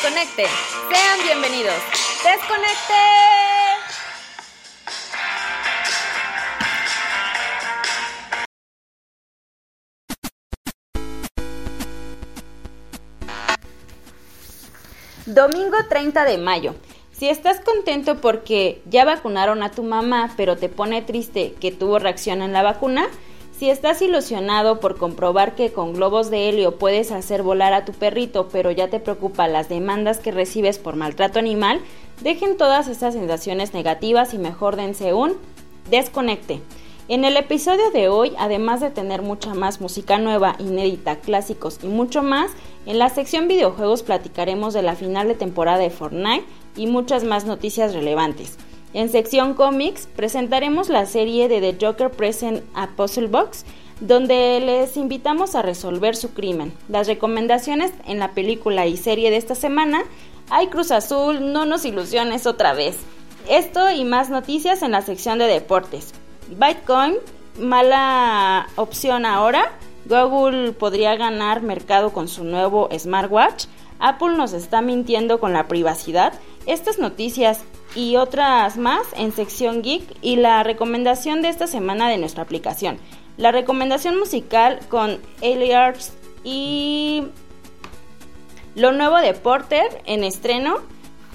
Desconecte. Sean bienvenidos. Desconecte. Domingo 30 de mayo. Si estás contento porque ya vacunaron a tu mamá, pero te pone triste que tuvo reacción en la vacuna, si estás ilusionado por comprobar que con globos de helio puedes hacer volar a tu perrito, pero ya te preocupa las demandas que recibes por maltrato animal, dejen todas estas sensaciones negativas y mejor dense un desconecte. En el episodio de hoy, además de tener mucha más música nueva, inédita, clásicos y mucho más, en la sección videojuegos platicaremos de la final de temporada de Fortnite y muchas más noticias relevantes. En sección cómics presentaremos la serie de The Joker Present a Box, donde les invitamos a resolver su crimen. Las recomendaciones en la película y serie de esta semana, hay Cruz Azul, no nos ilusiones otra vez. Esto y más noticias en la sección de deportes. Bitcoin, mala opción ahora. Google podría ganar mercado con su nuevo smartwatch. Apple nos está mintiendo con la privacidad. Estas noticias y otras más en sección geek y la recomendación de esta semana de nuestra aplicación. La recomendación musical con Aliarts y lo nuevo de Porter en estreno.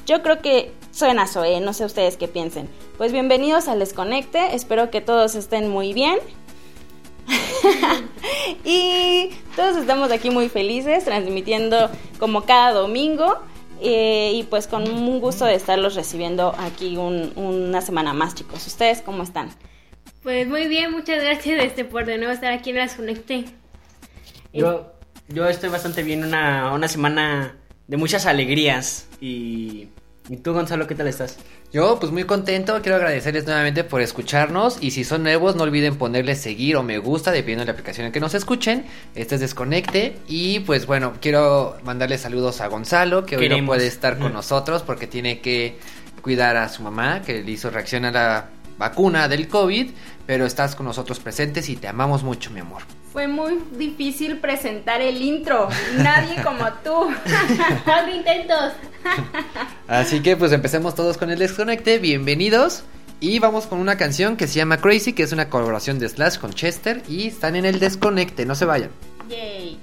Yo creo que suena Zoe, no sé ustedes qué piensen. Pues bienvenidos al Desconecte, espero que todos estén muy bien. y todos estamos aquí muy felices, transmitiendo como cada domingo. Eh, y pues con un gusto de estarlos recibiendo aquí una semana más, chicos. ¿Ustedes cómo están? Pues muy bien, muchas gracias este, por de nuevo estar aquí en las Conecté. Yo, yo estoy bastante bien, una, una semana de muchas alegrías y ¿Y tú, Gonzalo, qué tal estás? Yo, pues muy contento. Quiero agradecerles nuevamente por escucharnos. Y si son nuevos, no olviden ponerle seguir o me gusta, dependiendo de la aplicación en que nos escuchen. Este es Desconecte. Y pues bueno, quiero mandarle saludos a Gonzalo, que hoy no puede estar con nosotros porque tiene que cuidar a su mamá, que le hizo reacción a la vacuna del COVID. Pero estás con nosotros presentes y te amamos mucho, mi amor. Fue muy difícil presentar el intro. Nadie como tú. Cuatro intentos. Así que pues empecemos todos con el desconecte. Bienvenidos. Y vamos con una canción que se llama Crazy, que es una colaboración de Slash con Chester. Y están en el desconecte, no se vayan. Yay.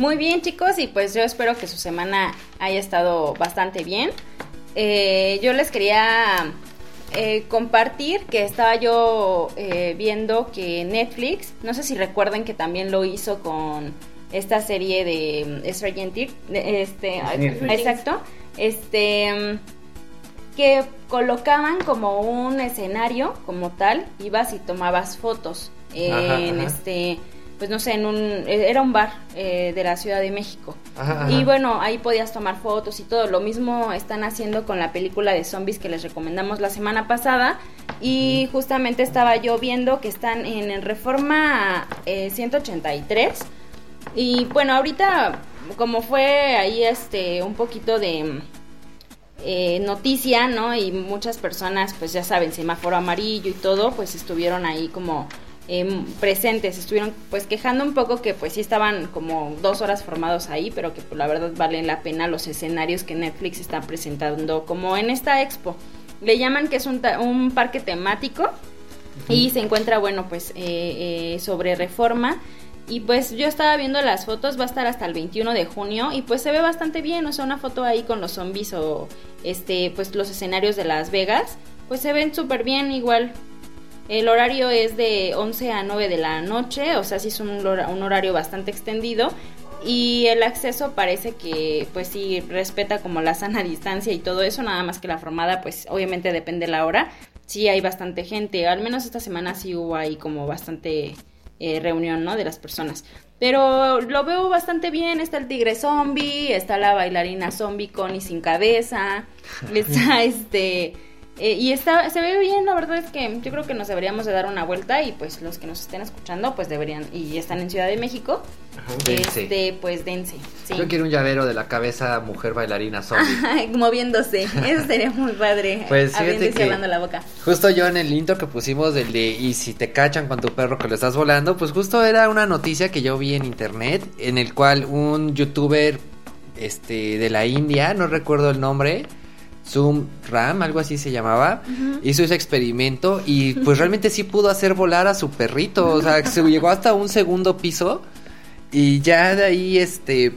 Muy bien chicos y pues yo espero que su semana haya estado bastante bien. Eh, yo les quería eh, compartir que estaba yo eh, viendo que Netflix, no sé si recuerden que también lo hizo con esta serie de mm, Stranger este, exacto, este que colocaban como un escenario como tal, ibas y tomabas fotos en este pues no sé, en un, eh, era un bar eh, de la Ciudad de México. Y bueno, ahí podías tomar fotos y todo. Lo mismo están haciendo con la película de zombies que les recomendamos la semana pasada. Y justamente estaba yo viendo que están en el Reforma 183. Eh, y bueno, ahorita como fue ahí este un poquito de noticia, ¿no? Y muchas personas, pues ya saben, semáforo amarillo y todo, pues estuvieron ahí como Em, presentes, estuvieron pues quejando un poco que pues sí estaban como dos horas formados ahí, pero que pues, la verdad valen la pena los escenarios que Netflix está presentando como en esta expo. Le llaman que es un, un parque temático y se encuentra bueno pues eh, eh, sobre reforma. Y pues yo estaba viendo las fotos, va a estar hasta el 21 de junio y pues se ve bastante bien, o sea, una foto ahí con los zombies o este pues los escenarios de Las Vegas, pues se ven súper bien igual. El horario es de 11 a 9 de la noche, o sea, sí es un, horario bastante extendido. Y el acceso parece que, pues sí, respeta como la sana distancia y todo eso, nada más que la formada, pues obviamente depende de la hora. Sí hay bastante gente, al menos esta semana sí hubo ahí como bastante eh, reunión, ¿no? De las personas. Pero lo veo bastante bien. Está el tigre zombie, está la bailarina zombie con y sin cabeza, está este eh, y está, se ve bien, la verdad es que yo creo que nos deberíamos de dar una vuelta y pues los que nos estén escuchando pues deberían, y están en Ciudad de México, este, pues dense. Yo quiero un llavero de la cabeza mujer bailarina zombie. moviéndose, eso sería muy padre. Pues fíjate que la boca. Justo yo en el intro que pusimos del de y si te cachan con tu perro que lo estás volando, pues justo era una noticia que yo vi en internet en el cual un youtuber este de la India, no recuerdo el nombre, Zoom Ram, algo así se llamaba, hizo ese experimento y pues realmente sí pudo hacer volar a su perrito, o sea, se llegó hasta un segundo piso y ya de ahí este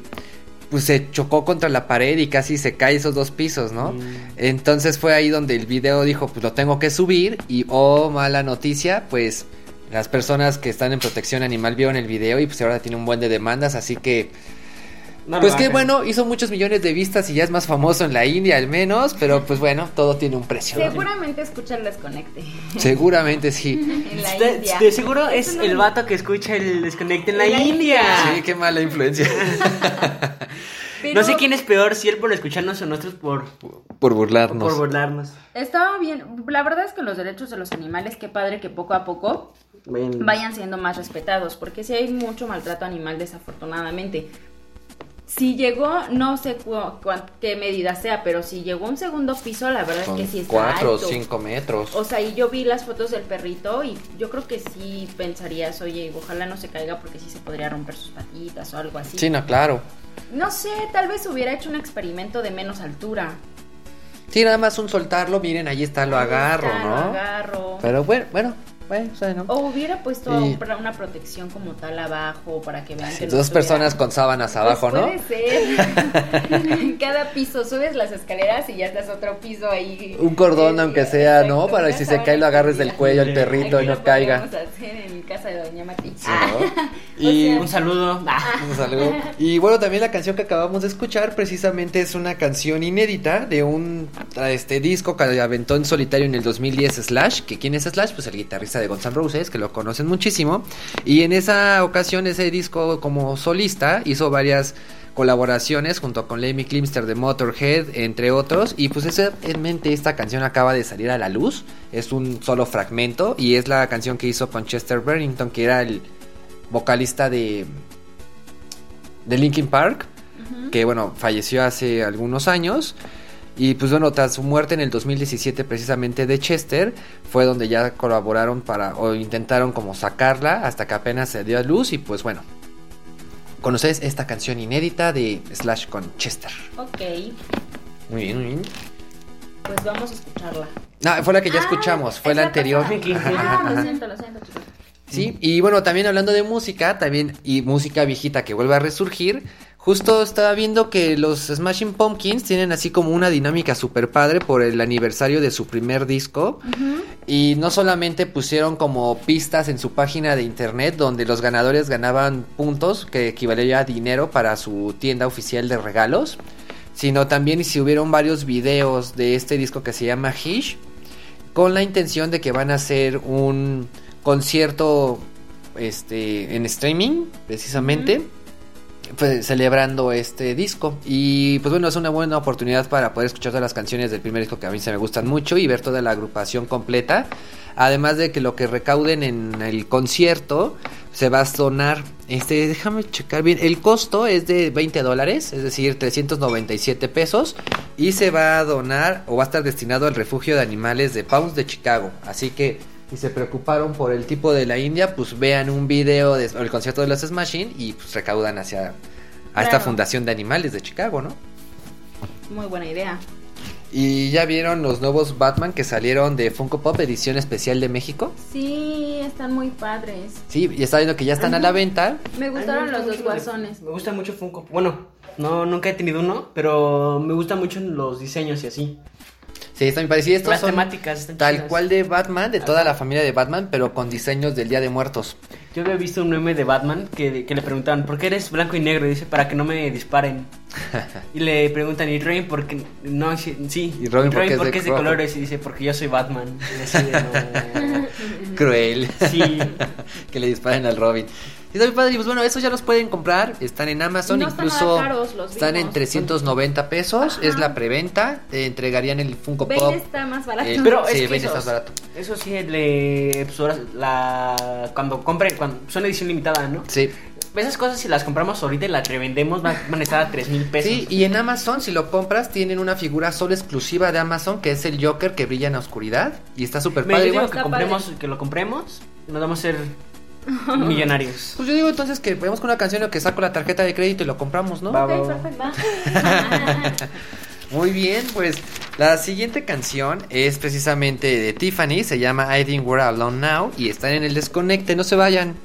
pues se chocó contra la pared y casi se cae esos dos pisos, ¿no? Mm. Entonces fue ahí donde el video dijo, pues lo tengo que subir y oh, mala noticia, pues las personas que están en protección animal vieron el video y pues ahora tiene un buen de demandas, así que pues qué bueno, hizo muchos millones de vistas y ya es más famoso en la India al menos, pero pues bueno, todo tiene un precio. Seguramente escucha el desconecte. Seguramente sí. en la India. De, seguro es el vato que escucha el desconecte en la, India. Sí, qué mala influencia. No sé quién es peor, si él por escucharnos o nosotros por... Por burlarnos. Por burlarnos. Estaba bien. La verdad es que los derechos de los animales, qué padre que poco a poco vayan siendo más respetados, porque si hay mucho maltrato animal desafortunadamente. Si llegó, no sé qué medida sea, pero si llegó a un segundo piso, la verdad es que sí está Cuatro o cinco metros. O sea, y yo vi las fotos del perrito y yo creo que sí pensarías, oye, ojalá no se caiga porque sí se podría romper sus patitas o algo así. Sí, no, claro. No sé, tal vez hubiera hecho un experimento de menos altura. Sí, nada más un soltarlo, miren, ahí está, lo agarro, ¿no? Lo agarro. Pero bueno, bueno, o hubiera puesto una protección como tal abajo para que vean que Dos personas con sábanas pues abajo, ¿no? Puede ser. Cada piso subes las escaleras y ya estás otro piso ahí. Un cordón, aunque sea, ¿no? Para que si se cae lo agarres del cuello al perrito y no caiga. Vamos a hacer en casa de Doña Mati. y un saludo. Un saludo. Y bueno, también la canción que acabamos de escuchar precisamente es una canción inédita de un este disco que aventó en solitario en el 2010 Slash. ¿Que ¿Quién es Slash? Pues el guitarrista de Guns N' Roses, que lo conocen muchísimo. Y en esa ocasión, ese disco como solista hizo varias colaboraciones junto con Lemmy Klimster de Motorhead, entre otros. Y pues en mente esta canción acaba de salir a la luz. Es un solo fragmento y es la canción que hizo con Chester Bennington, que era el vocalista de, de Linkin Park, que bueno, falleció hace algunos años. Y pues bueno, tras su muerte en el 2017 precisamente de Chester, fue donde ya colaboraron para, o intentaron como sacarla hasta que apenas se dio a luz y pues bueno, conoces esta canción inédita de Slash con Chester. Ok. Muy bien, muy bien. Pues vamos a escucharla. No, fue la que ya ah, escuchamos, fue la anterior. Ah, lo siento, lo siento, chicos. Sí, y bueno, también hablando de música, también y música viejita que vuelve a resurgir, justo estaba viendo que los Smashing Pumpkins tienen así como una dinámica super padre por el aniversario de su primer disco. Y no solamente pusieron como pistas en su página de internet donde los ganadores ganaban puntos que equivalía a dinero para su tienda oficial de regalos, sino también si hubieron varios videos de este disco que se llama Hish con la intención de que van a hacer un concierto este en streaming precisamente pues, celebrando este disco. Y pues bueno es una buena oportunidad para poder escuchar todas las canciones del primer disco que a mí se me gustan mucho y ver toda la agrupación completa. Además de que lo que recauden en el concierto se va a donar este déjame checar bien el costo es de 20 dólares es decir 397 pesos y se va a donar o va a estar destinado al refugio de animales de Pounds de Chicago. Así que si se preocuparon por el tipo de la India, pues vean un video del concierto de los Smashing y pues recaudan hacia a esta Claro. fundación de animales de Chicago, ¿no? Muy buena idea. Y ya vieron los nuevos Batman que salieron de Funko Pop edición especial de México. Sí, están muy padres. Sí, y está viendo que ya están a la venta. Me gustaron me los dos de- guasones. Me gusta mucho Funko. Bueno, no, nunca he tenido uno, pero me gustan mucho los diseños y así. Sí, están muy parecidos. Estos Las son temáticas están tal chidas. cual de Batman, de toda la familia de Batman, pero con diseños del Día de Muertos. Yo había visto un meme de Batman que, que le preguntaban, ¿por qué eres blanco y negro? Y dice, para que no me disparen. y le preguntan, ¿y Robin por qué? No, sí, sí. ¿Y Robin por qué es de es de rojo? colores? Y dice, porque yo soy Batman. Y así de, no. Cruel. Sí. que le disparen al Robin. Y está muy padre. Y pues bueno, esos ya los pueden comprar. Están en Amazon. No están incluso nada caros, los están en vimos. 390 pesos. Ajá. Es la preventa. Te entregarían el Funko Pop. está más barato. Eh, Pero sí, es que está barato. Eso sí, le, pues ahora la, cuando compren, cuando, son edición limitada, ¿no? Sí. Esas cosas si las compramos ahorita y las revendemos van, a estar a 3 mil pesos. Sí, y en Amazon, si lo compras, tienen una figura solo exclusiva de Amazon, que es el Joker que brilla en la oscuridad. Y está súper Me padre. digo igual. que, compremos, que lo compremos nos vamos a ser millonarios. Pues yo digo entonces que vemos con una canción o que saco la tarjeta de crédito y lo compramos, ¿no? Va, va, Ok, va. perfecto. Muy bien, pues la siguiente canción es precisamente de Tiffany, se llama I Think We're Alone Now y están en el desconecte, no se vayan.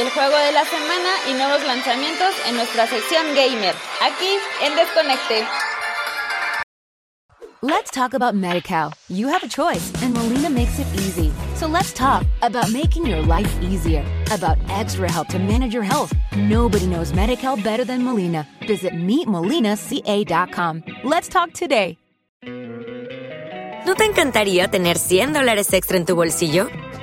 El juego de la semana y nuevos lanzamientos en nuestra sección gamer, aquí en Desconecte. Let's talk about MediCal. You have a choice, and Molina makes it easy. So let's talk about making your life easier, about extra help to manage your health. Nobody knows MediCal better than Molina. Visit meetmolinaca.com. Let's talk today. ¿No te encantaría tener 100 dólares extra en tu bolsillo?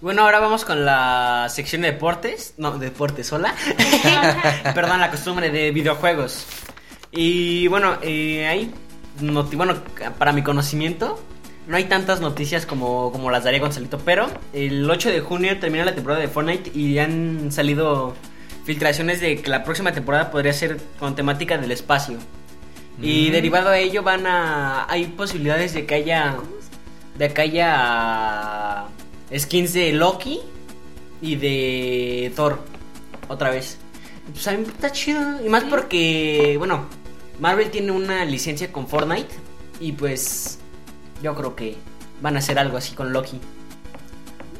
Bueno, ahora vamos con la sección de deportes. No, deportes, hola. Perdón, la costumbre de videojuegos. Y bueno, eh, hay bueno, para mi conocimiento, no hay tantas noticias como, como las daría Gonzalito, pero el 8 de junio termina la temporada de Fortnite y han salido filtraciones de que la próxima temporada podría ser con temática del espacio. Y derivado a ello van a... hay posibilidades de que haya... de que haya skins de Loki y de Thor otra vez. Pues a mí está chido. Y más porque, bueno, Marvel tiene una licencia con Fortnite. Y pues yo creo que van a hacer algo así con Loki.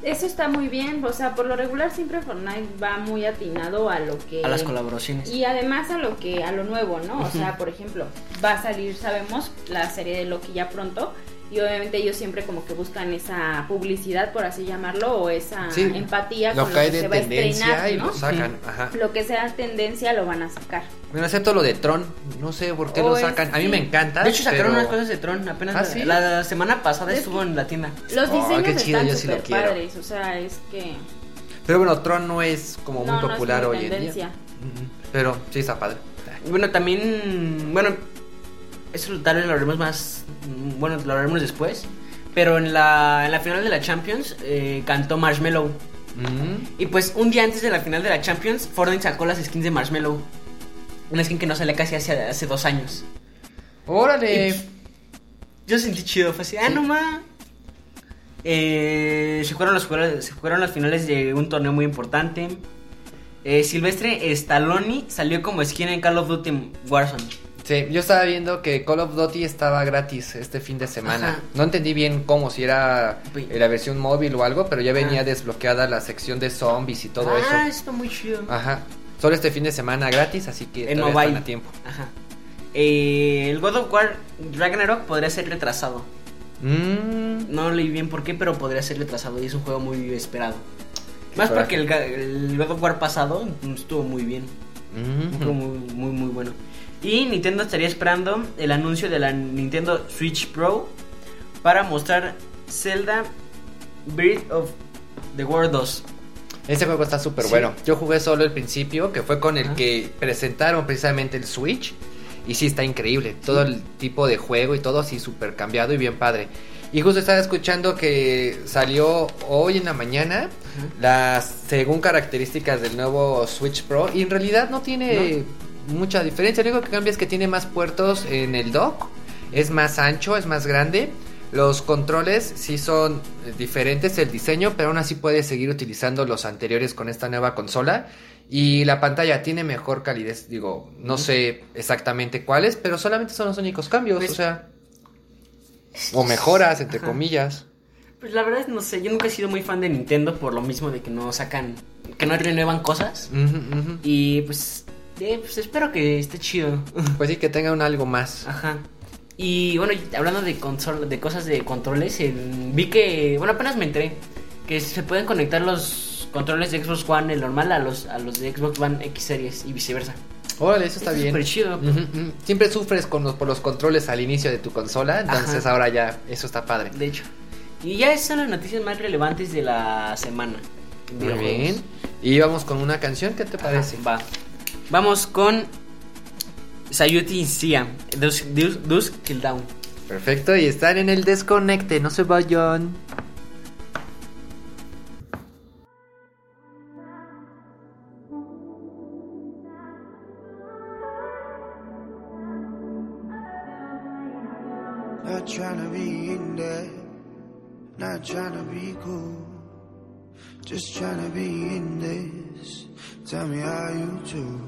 Eso está muy bien, o sea, por lo regular siempre Fortnite va muy atinado a lo que... A las colaboraciones. Y además a lo que a lo nuevo, ¿no? O sea, por ejemplo, va a salir, sabemos, la serie de Loki ya pronto y obviamente ellos siempre como que buscan esa publicidad, por así llamarlo, o esa Sí, empatía lo con cae lo que de se va a estrenar, y ¿no? lo sacan. Ajá. Lo que sea tendencia lo van a sacar. Bueno, excepto lo de Tron. No sé por qué Oh, lo es- sacan. A mí sí. me encanta. De hecho sacaron pero- unas cosas de Tron apenas ¿Ah, la, sí? la semana pasada Es estuvo en la tienda. Los Oh, diseños qué chido, están yo sí lo padres, o sea, es que... Pero bueno, Tron no es como No, muy no es popular muy hoy en día. Pero sí está padre. Bueno, también, bueno, eso tal vez lo haremos más, mm, bueno, lo haremos después. Pero en la, en la final de la Champions eh, cantó Marshmello. Mm. Y pues un día antes de la final de la Champions, Fortnite sacó las skins de Marshmello. Una skin que no salía casi hace, hace dos años. Órale. Y- Yo sentí chido, fue así, ah, no ma. Eh, se, fueron los, se fueron las finales de un torneo muy importante. Eh, Silvestre Stallone salió como skin en Call of Duty Warzone. Sí, yo estaba viendo que Call of Duty estaba gratis este fin de semana. Ajá. No entendí bien cómo, si era la versión móvil o algo, pero ya venía Ah. desbloqueada la sección de zombies y todo ah, eso. está muy chido. Ajá. Solo este fin de semana gratis, así que en mobile. están a tiempo. Ajá. Eh, el God of War Ragnarok podría ser retrasado. Mm, No leí bien por qué, pero podría ser retrasado y es un juego muy esperado. Más coraje. porque el, el God of War pasado estuvo muy bien. Juego mm. muy, muy, muy bueno. Y Nintendo estaría esperando el anuncio de la Nintendo Switch Pro para mostrar Zelda Breath of the World 2. Ese juego está súper Sí. bueno. Yo jugué solo el principio, que fue con el que presentaron precisamente el Switch. Y sí, está increíble. Todo el tipo de juego y todo así súper cambiado y bien padre. Y justo estaba escuchando que salió hoy en la mañana las según características del nuevo Switch Pro. Y en realidad no tiene mucha diferencia. Lo único que cambia es que tiene más puertos en el dock. Es más ancho, es más grande. Los controles sí son eh, diferentes el diseño, pero aún así puedes seguir utilizando los anteriores con esta nueva consola. Y la pantalla tiene mejor calidez, digo, no sé exactamente cuáles, pero solamente son los únicos cambios, Pues- o sea, o mejoras, entre Ajá. comillas. Pues la verdad es no sé, yo nunca he sido muy fan de Nintendo por lo mismo de que no sacan, que no renuevan cosas. Y pues, eh, pues espero que esté chido. Pues sí, que tengan algo más. Ajá. Y bueno, hablando de consola, de cosas de controles, vi que, bueno, apenas me enteré que se pueden conectar los controles de Xbox One, el normal, a los, a los de Xbox One X Series y viceversa. Órale, eso está bien. súper chido. Siempre sufres con los, por los controles al inicio de tu consola, entonces Ajá. ahora ya, eso está padre. De hecho. Y ya esas son las noticias más relevantes de la semana. Muy bien. Y vamos con una canción, ¿qué te Ajá, parece? va. Vamos con Sayuti Sia, Dusk, Dusk, Dusk Till Down. Perfecto, y están en el desconecte, no se vayan. Not trying to be in there, not trying to be cool, just trying to be in this. Tell me how you do.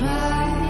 try.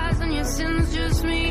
and your sins just me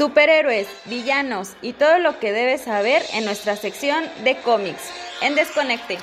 Superhéroes, villanos y todo lo que debes saber en nuestra sección de cómics. En Desconecte.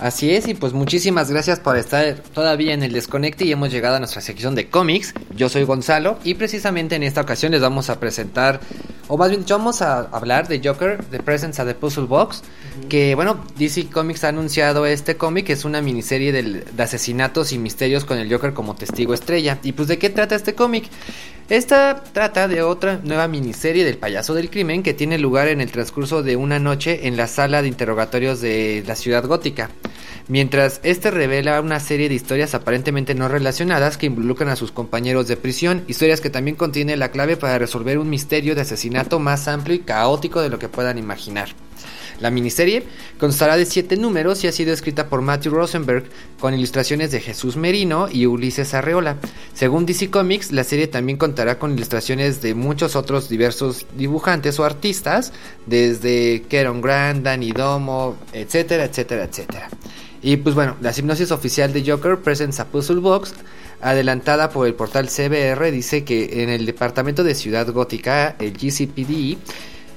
Así es, y pues muchísimas gracias por estar todavía en el desconecte y hemos llegado a nuestra sección de cómics. Yo soy Gonzalo y precisamente en esta ocasión les vamos a presentar, o más bien vamos a hablar de Joker, The Presence of the Puzzle Box, que bueno, DC Comics ha anunciado este cómic, es una miniserie de asesinatos y misterios con el Joker como testigo estrella. ¿Y pues de qué trata este cómic? Esta trata de otra nueva miniserie del payaso del crimen que tiene lugar en el transcurso de una noche en la sala de interrogatorios de la ciudad gótica. Mientras este revela una serie de historias aparentemente no relacionadas que involucran a sus compañeros de prisión, historias que también contiene la clave para resolver un misterio de asesinato más amplio y caótico de lo que puedan imaginar. La miniserie constará de siete números y ha sido escrita por Matthew Rosenberg con ilustraciones de Jesús Merino y Ulises Arreola. Según DC Comics, la serie también contará con ilustraciones de muchos otros diversos dibujantes o artistas, desde Keron Grant, Danny Domo, etcétera, etcétera, etcétera. Y pues bueno, la hipnosis oficial de Joker Presents a Puzzle Box, adelantada por el portal CBR, dice que en el departamento de Ciudad Gótica, el GCPD,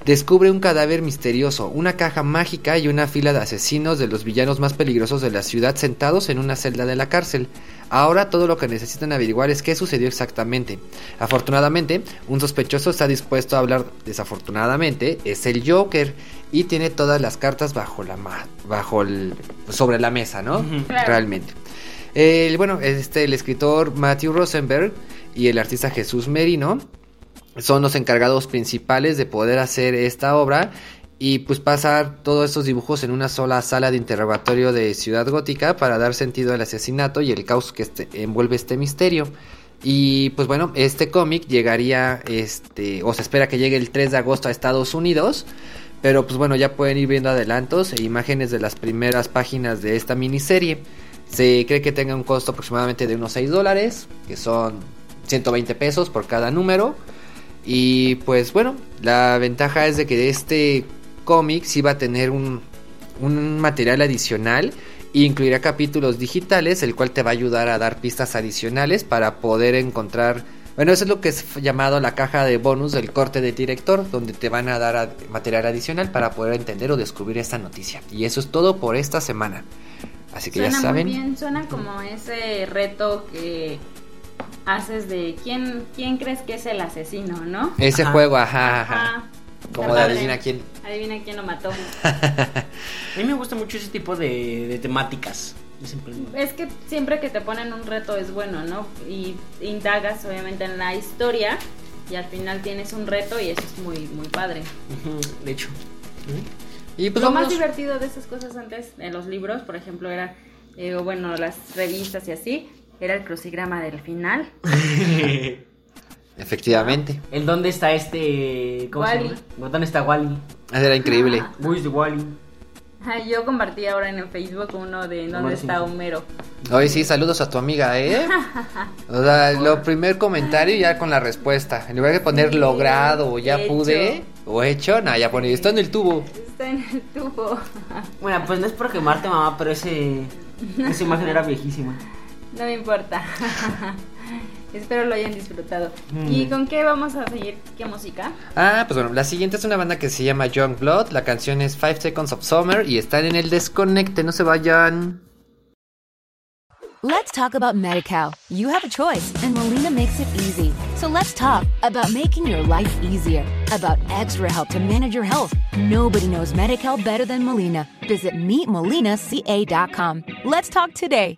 descubre un cadáver misterioso, una caja mágica y una fila de asesinos de los villanos más peligrosos de la ciudad sentados en una celda de la cárcel. Ahora todo lo que necesitan averiguar es qué sucedió exactamente. Afortunadamente, un sospechoso está dispuesto a hablar. Desafortunadamente, es el Joker y tiene todas las cartas bajo la ma- bajo el sobre la mesa, ¿no? Claro. Realmente. El, bueno, este el escritor Matthew Rosenberg y el artista Jesús Merino son los encargados principales de poder hacer esta obra y pues pasar todos estos dibujos en una sola sala de interrogatorio de Ciudad Gótica para dar sentido al asesinato y el caos que este- envuelve este misterio. Y pues bueno, este cómic llegaría, este, o se espera que llegue el 3 de agosto a Estados Unidos. Pero pues bueno, ya pueden ir viendo adelantos e imágenes de las primeras páginas de esta miniserie. Se cree que tenga un costo aproximadamente de unos 6 dólares, que son 120 pesos por cada número. Y pues bueno, la ventaja es de que este cómic sí va a tener un, un material adicional e incluirá capítulos digitales, el cual te va a ayudar a dar pistas adicionales para poder encontrar... Bueno, eso es lo que es llamado la caja de bonus del corte de director, donde te van a dar ad- material adicional para poder entender o descubrir esta noticia. Y eso es todo por esta semana. Así que Suena ya saben. muy bien, suena como ese reto que haces de quién, quién crees que es el asesino, ¿no? Ese Ajá. juego, ajá, ajá. Ajá. Como de adivina quién. Adivina quién lo mató. A mí me gusta mucho ese tipo de, de temáticas. Es que siempre que te ponen un reto es bueno, ¿no? Y indagas obviamente en la historia y al final tienes un reto y eso es muy, muy padre. De hecho. Y pues Lo más divertido de esas cosas antes, en los libros, por ejemplo, era, eh, o bueno, las revistas y así, era el crucigrama del final. Efectivamente. ¿En dónde está este. ¿Cómo Wally. se llama? ¿Dónde está Wally? Eso era increíble. Where's the Wally? Ah, Yo compartí ahora en el Facebook uno de dónde Homero está Simpson. Homero. Hoy sí, saludos a tu amiga, ¿eh? O sea, lo primer comentario ya con la respuesta. En lugar de poner Sí, logrado o ya hecho. pude o hecho, nada, ya pone, está en el tubo. Está en el tubo. Bueno, pues no es por quemarte, mamá, pero ese. Esa imagen era viejísima. No me importa. Espero lo hayan disfrutado. Mm. ¿Y con qué vamos a seguir? ¿Qué música? Ah, pues bueno, la siguiente es una banda que se llama Young Blood. La canción es Five Seconds of Summer y están en el desconecte, no se vayan. Let's talk about MediCal. You have a choice, and Molina makes it easy. So let's talk about making your life easier, about extra help to manage your health. Nobody knows MediCal better than Molina. Visit meetmolinaca.com. Let's talk today.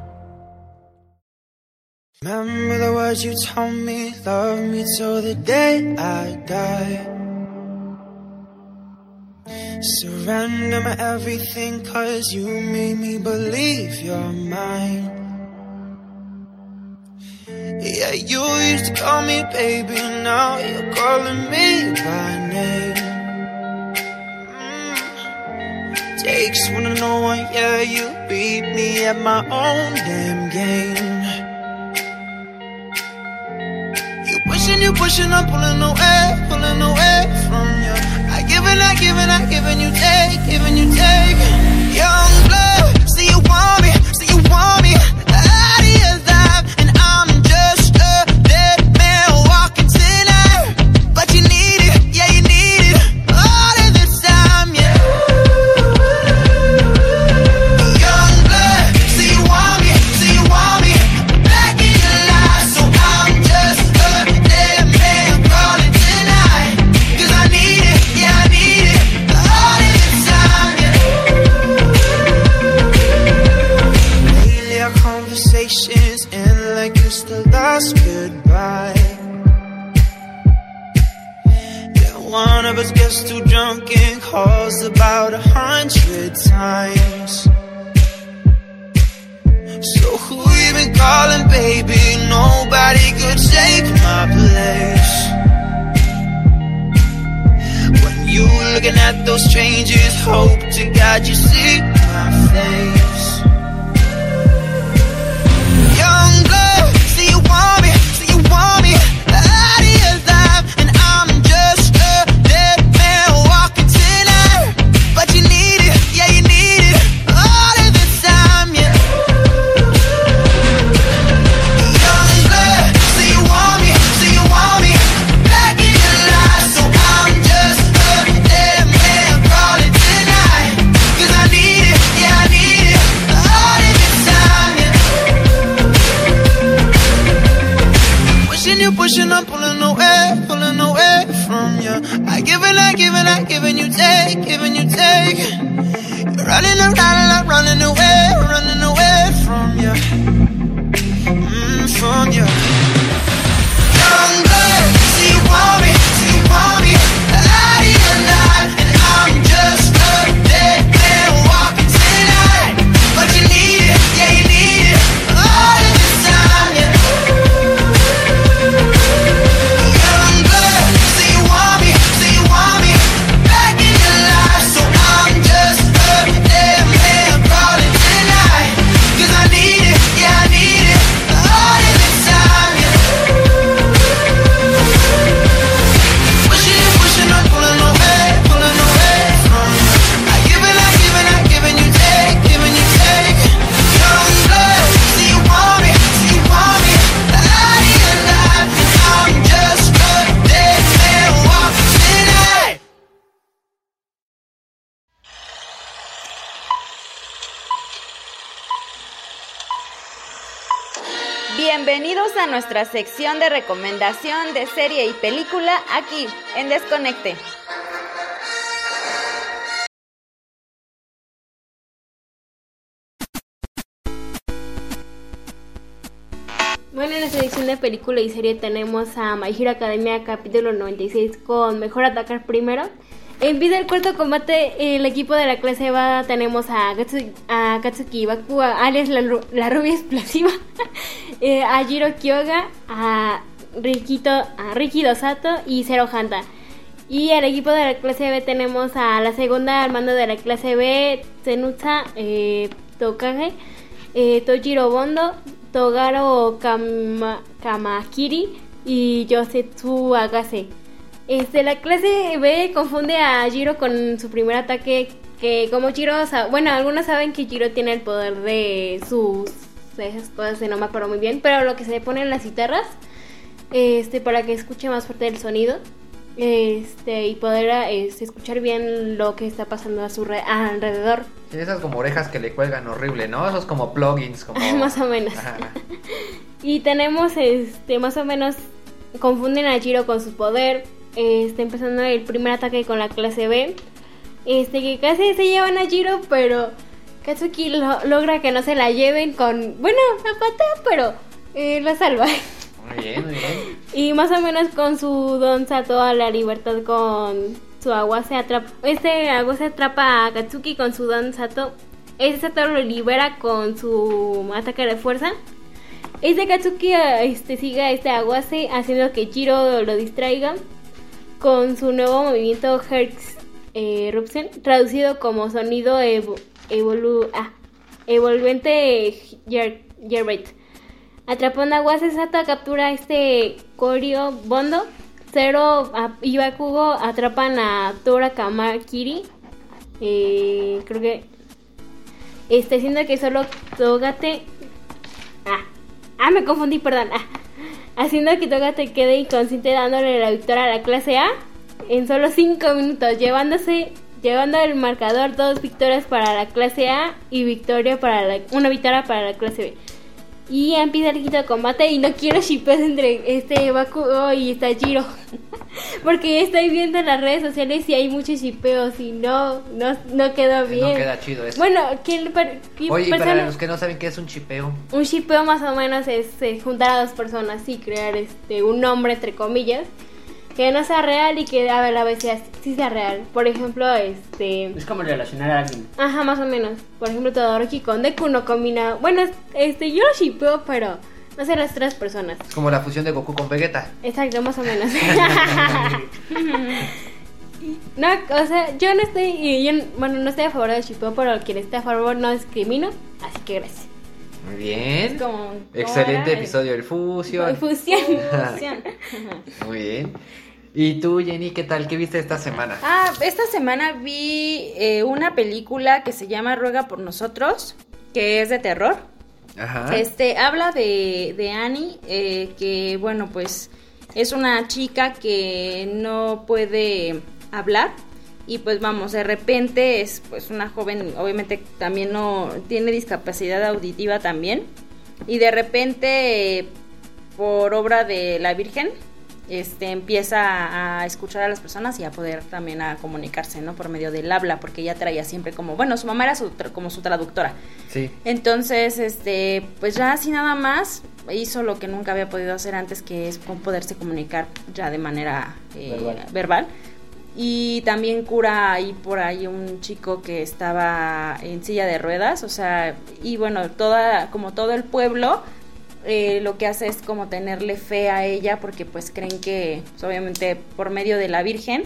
Remember the words you told me, love me till the day I die. Surrender my everything, cause you made me believe you're mine. Yeah, you used to call me baby, now you're calling me by name. Mm. Takes one to know one, yeah, you beat me at my own damn game. Pushing, you pushing, I'm pulling away, pulling away from you. I give and I give and I give and you take, giving you take. Young blood, see you want me, about a hundred times. So who you been calling, baby? Nobody could take my place. When you looking at those strangers, hope to God you see my face. Pushing I'm pulling away, pulling away from you. I give and I give and I give and you take, giving you take. You're running around and I'm running away, running away from you. Mm, from you. Young blood, see you want nuestra sección de recomendación de serie y película aquí en Desconecte. Bueno, en la selección de película y serie tenemos a My Hero Academia capítulo 96 con Mejor atacar primero. En vida del cuarto combate, el equipo de la clase EVA tenemos a, a Katsuki Bakua, alias la, ru- la rubia explosiva, eh, a Jiro Kyoga, a Rikito, a Riki Dosato y Zero Hanta. Y el equipo de la clase B tenemos a la segunda al mando de la clase B, Zenutsa eh, Tokage, eh, Tojiro Bondo, Togaro Kama- Kamakiri y Yosetsu Agase. Este, la clase B confunde a Jiro con su primer ataque, que como Jiro, bueno, algunos saben que Jiro tiene el poder de sus, esas cosas, no me acuerdo muy bien, pero lo que se le pone en las guitarras, este, para que escuche más fuerte el sonido, este, y poder este, escuchar bien lo que está pasando a su re- alrededor. Sí, esas como orejas que le cuelgan horrible, ¿no? Esos como plugins, como... Más o menos. Y tenemos, este, más o menos, confunden a Jiro con su poder. Este, empezando el primer ataque con la clase B. Este, que casi se llevan a Jiro, pero Katsuki lo- logra que no se la lleven con, bueno, la patea, pero eh, la salva. Muy bien, muy bien. Y más o menos con su don Sato a la libertad con su agua se atrapa. Este agua se atrapa a Katsuki con su don Sato. Este Sato lo libera con su ataque de fuerza. Este Katsuki este, sigue a este aguase haciendo que Jiro lo distraiga con su nuevo movimiento Hertz eh, Eruption, traducido como sonido evo- evolu ah, evolvente Yer- Yerbait. Atrapando a Aguase, Sato captura este Koryo Bondo. Zero a- y Bakugo atrapan a Tora Kamakiri. Eh, creo que. Este, siendo que solo Togate. Ah, ah, me confundí, perdón. Ah, haciendo que Togate quede inconsciente dándole la victoria a la clase A en solo 5 minutos, llevándose. Llevando el marcador dos victorias para la clase A y victoria para la, una victoria para la clase B. Y empieza el quinto combate y no quiero shippeos entre este Bakugo y Tajiro. Porque estoy viendo en las redes sociales y hay muchos shippeos y no, no, no quedó Que bien. No queda chido eso. Bueno, ¿quién, per- qué Oye, y para persona- los que no saben qué es un chipeo. un shippeo más o menos es eh, juntar a dos personas y crear este un nombre entre comillas. que no sea real y que a la vez sea, sí sea real. Por ejemplo, este... Es como relacionar a alguien. Ajá, más o menos. Por ejemplo, Todoroki con Deku no combina... Bueno, es- este, yo lo shipeo, pero no sé las tres personas. Es como la fusión de Goku con Vegeta. Exacto, más o menos. no, o sea, yo no estoy, y yo, bueno, no estoy a favor del shipeo, pero quien esté a favor no discrimino, así que gracias. Muy bien. Es como- ¿cómo Excelente era? episodio del Fusion. Fusión. Fusión. Muy bien. ¿Y tú, Jenny, qué tal? ¿Qué viste esta semana? Ah, esta semana vi eh, una película que se llama Ruega por nosotros, que es de terror. Ajá. Este habla de, de Annie, eh, que bueno, pues es una chica que no puede hablar y pues vamos, de repente es pues una joven, obviamente también no tiene discapacidad auditiva también y de repente por obra de la Virgen este empieza a escuchar a las personas y a poder también a comunicarse, ¿no? Por medio del habla, porque ella traía siempre como, bueno, su mamá era su como su traductora. Sí. Entonces, este, pues ya así nada más hizo lo que nunca había podido hacer antes, que es poderse comunicar ya de manera eh, Verbal. verbal. Y también cura ahí por ahí un chico que estaba en silla de ruedas, o sea, y bueno, toda, como todo el pueblo, eh, lo que hace es como tenerle fe a ella, porque pues creen que, pues, obviamente, por medio de la Virgen,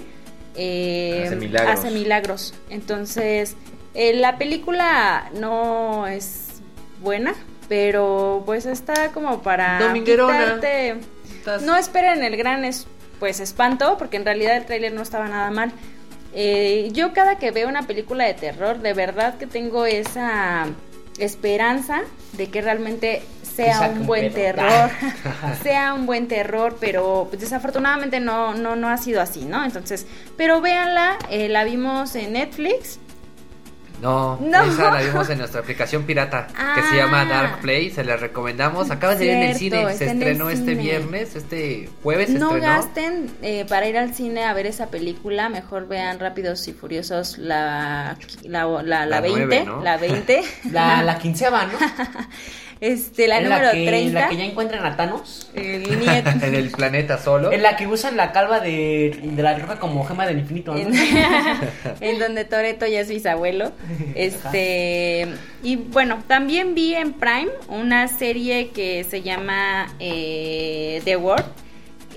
eh, Hace milagros. hace milagros. Entonces, eh, la película no es buena, pero pues está como para Dominguerona. quitarte- No esperen el gran es, pues espanto, porque en realidad el tráiler no estaba nada mal. Eh, yo cada que veo una película de terror, de verdad que tengo esa esperanza de que realmente sea un buen terror, sea un buen terror, pero pues, desafortunadamente no, no, no ha sido así, ¿no? Entonces, pero véanla, eh, la vimos en Netflix. No, No. esa la vimos en nuestra aplicación pirata que Ah. se llama Dark Play, se la recomendamos. Acaba de salir en el cine, se estrenó este cine. viernes, este jueves se no estrenó. gasten eh, para ir al cine a ver esa película, mejor vean Rápidos y Furiosos la, la, la, la La 20, nueve, ¿no? la 20, La, la quinceava, ¿no? este, la En número que, 30. La que ya encuentran a Thanos. el nieto. en el planeta solo. En la que usan la calva de, de la roca como gema del infinito, ¿no? en, en donde Toreto ya es bisabuelo. Este y bueno, también vi en Prime una serie que se llama eh, The World.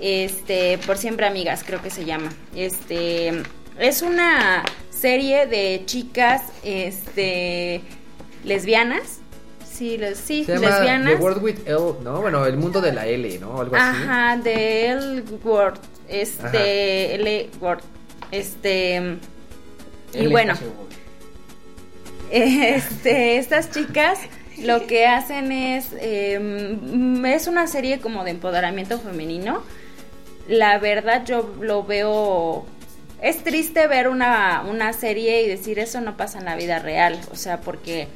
Este, por siempre amigas, creo que se llama. Este es una serie de chicas este lesbianas. Sí, les- sí, se llama lesbianas. The World with L, ¿no? Bueno, el mundo de la L, ¿no? Algo así. Ajá, de El Word, este, L Word, este, y bueno, este, estas chicas lo que hacen es, eh, mm, es una serie como de empoderamiento femenino. La verdad yo lo veo, es triste ver una, una serie y decir eso no pasa en la vida real, o sea, porque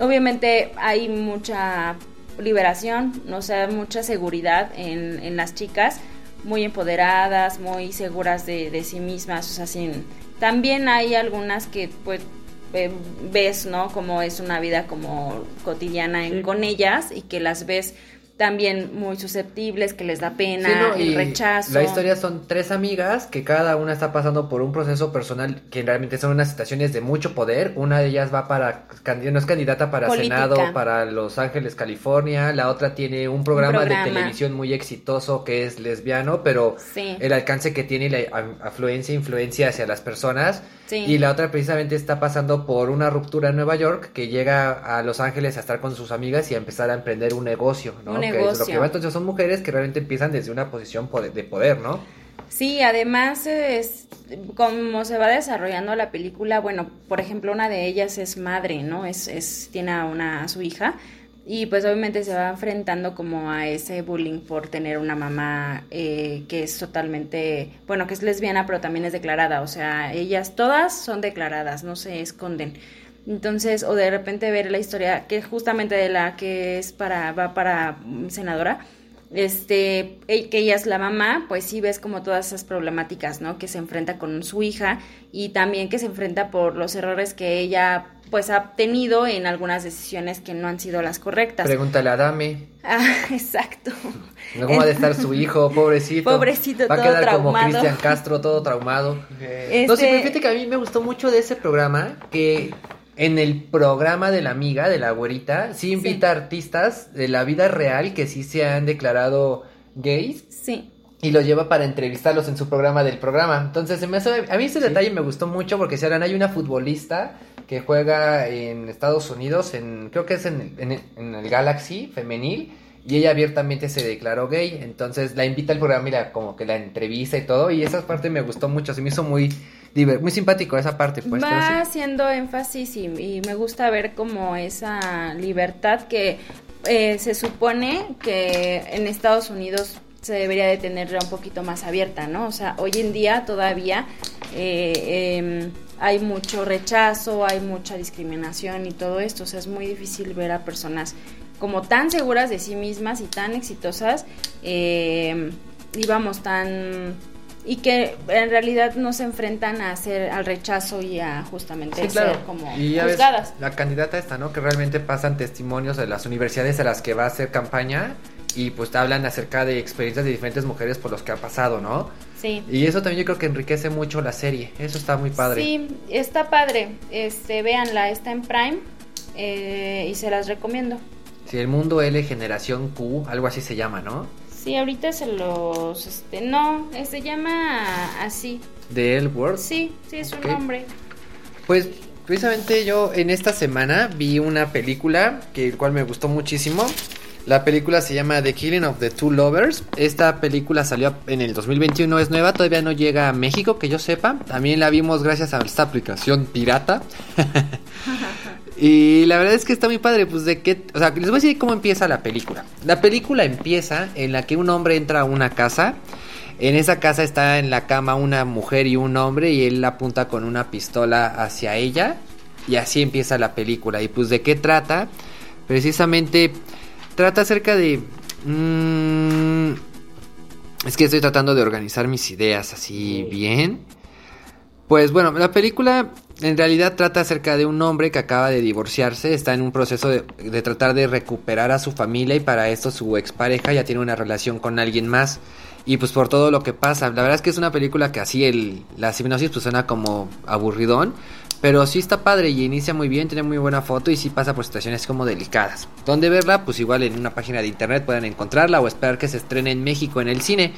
obviamente hay mucha liberación, o sea, mucha seguridad en, en las chicas, muy empoderadas, muy seguras de, de sí mismas, o sea, sin... También hay algunas que pues eh, ves, ¿no? Como es una vida como cotidiana en- con ellas y que las ves también muy susceptibles, que les da pena, Sí, no, el y rechazo. La historia son tres amigas que cada una está pasando por un proceso personal que realmente son unas situaciones de mucho poder. Una de ellas va para, no es candidata para Política. Senado, para Los Ángeles, California. La otra tiene un programa, programa. de televisión muy exitoso que es lesbiano, pero Sí. el alcance que tiene la afluencia, influencia hacia las personas. Sí. Y la otra precisamente está pasando por una ruptura en Nueva York que llega a Los Ángeles a estar con sus amigas y a empezar a emprender un negocio, ¿no? Un Es lo que negocio. va. Entonces son mujeres que realmente empiezan desde una posición de poder, ¿no? Sí, además, es, como se va desarrollando la película, bueno, por ejemplo, una de ellas es madre, ¿no? Es, es tiene a una a su hija y pues obviamente se va enfrentando como a ese bullying por tener una mamá eh, que es totalmente, bueno, que es lesbiana, pero también es declarada, o sea, ellas todas son declaradas, no se esconden. Entonces, o de repente ver la historia que justamente de la que es para va para senadora, este, el- que ella es la mamá, pues sí ves como todas esas problemáticas, ¿no? Que se enfrenta con su hija y también que se enfrenta por los errores que ella pues ha tenido en algunas decisiones que no han sido las correctas. Pregúntale a Dame. Ah, exacto. ¿Cómo ha de estar su hijo? Pobrecito. Pobrecito, Va a todo quedar como. Cristian Castro, todo traumado. Este- No sé, pero fíjate que a mí me gustó mucho de ese programa que en el programa de la amiga, de la güerita, sí invita artistas de la vida real que sí se han declarado gays Sí. y lo lleva para entrevistarlos en su programa del programa. Entonces, se me hace- a mí ese detalle me gustó mucho porque si hay una futbolista que juega en Estados Unidos, en creo que es en, en- en el Galaxy femenil, y ella abiertamente se declaró gay. Entonces la invita al programa y la, como que la entrevista y todo, y esa parte me gustó mucho, se me hizo muy, muy simpático esa parte. Pues, Va haciendo énfasis y, y me gusta ver como esa libertad que eh, se supone que en Estados Unidos se debería de tener un poquito más abierta, ¿no? O sea, hoy en día todavía eh, em, hay mucho rechazo, hay mucha discriminación y todo esto, o sea, es muy difícil ver a personas como tan seguras de sí mismas y tan exitosas eh, y vamos tan y que en realidad no se enfrentan a hacer al rechazo y a justamente Sí, claro. ser como y ya ves, juzgadas. la candidata esta, ¿no? Que realmente pasan testimonios de las universidades a las que va a hacer campaña y pues te hablan acerca de experiencias de diferentes mujeres por los que ha pasado, ¿no? Sí. Y eso también yo creo que enriquece mucho la serie. Eso está muy padre. Sí, está padre. Este, véanla, está en Prime eh, y se las recomiendo. Si el mundo L generación Q, algo así se llama, ¿no? Sí, ahorita se los, este, no, se llama así. De L Word. Sí, sí es un nombre. Pues precisamente yo en esta semana vi una película que el cual me gustó muchísimo. La película se llama The Killing of the Two Lovers. Esta película salió en el 2021, es nueva, todavía no llega a México, que yo sepa. También la vimos gracias a esta aplicación pirata. y la verdad es que está muy padre, pues de qué, o sea, les voy a decir cómo empieza la película. La película empieza en la que un hombre entra a una casa. En esa casa está en la cama una mujer y un hombre y él apunta con una pistola hacia ella y así empieza la película. Y pues de qué trata? Precisamente trata acerca de... mm, es que estoy tratando de organizar mis ideas así bien. Pues bueno, la película en realidad trata acerca de un hombre que acaba de divorciarse, está en un proceso de, de tratar de recuperar a su familia y para esto su expareja ya tiene una relación con alguien más. Y pues por todo lo que pasa, la verdad es que es una película que así el, la hipnosis pues suena como aburridón, pero sí está padre y inicia muy bien, tiene muy buena foto y sí pasa por situaciones como delicadas. ¿Dónde verla? Pues igual en una página de internet pueden encontrarla o esperar que se estrene en México en el cine.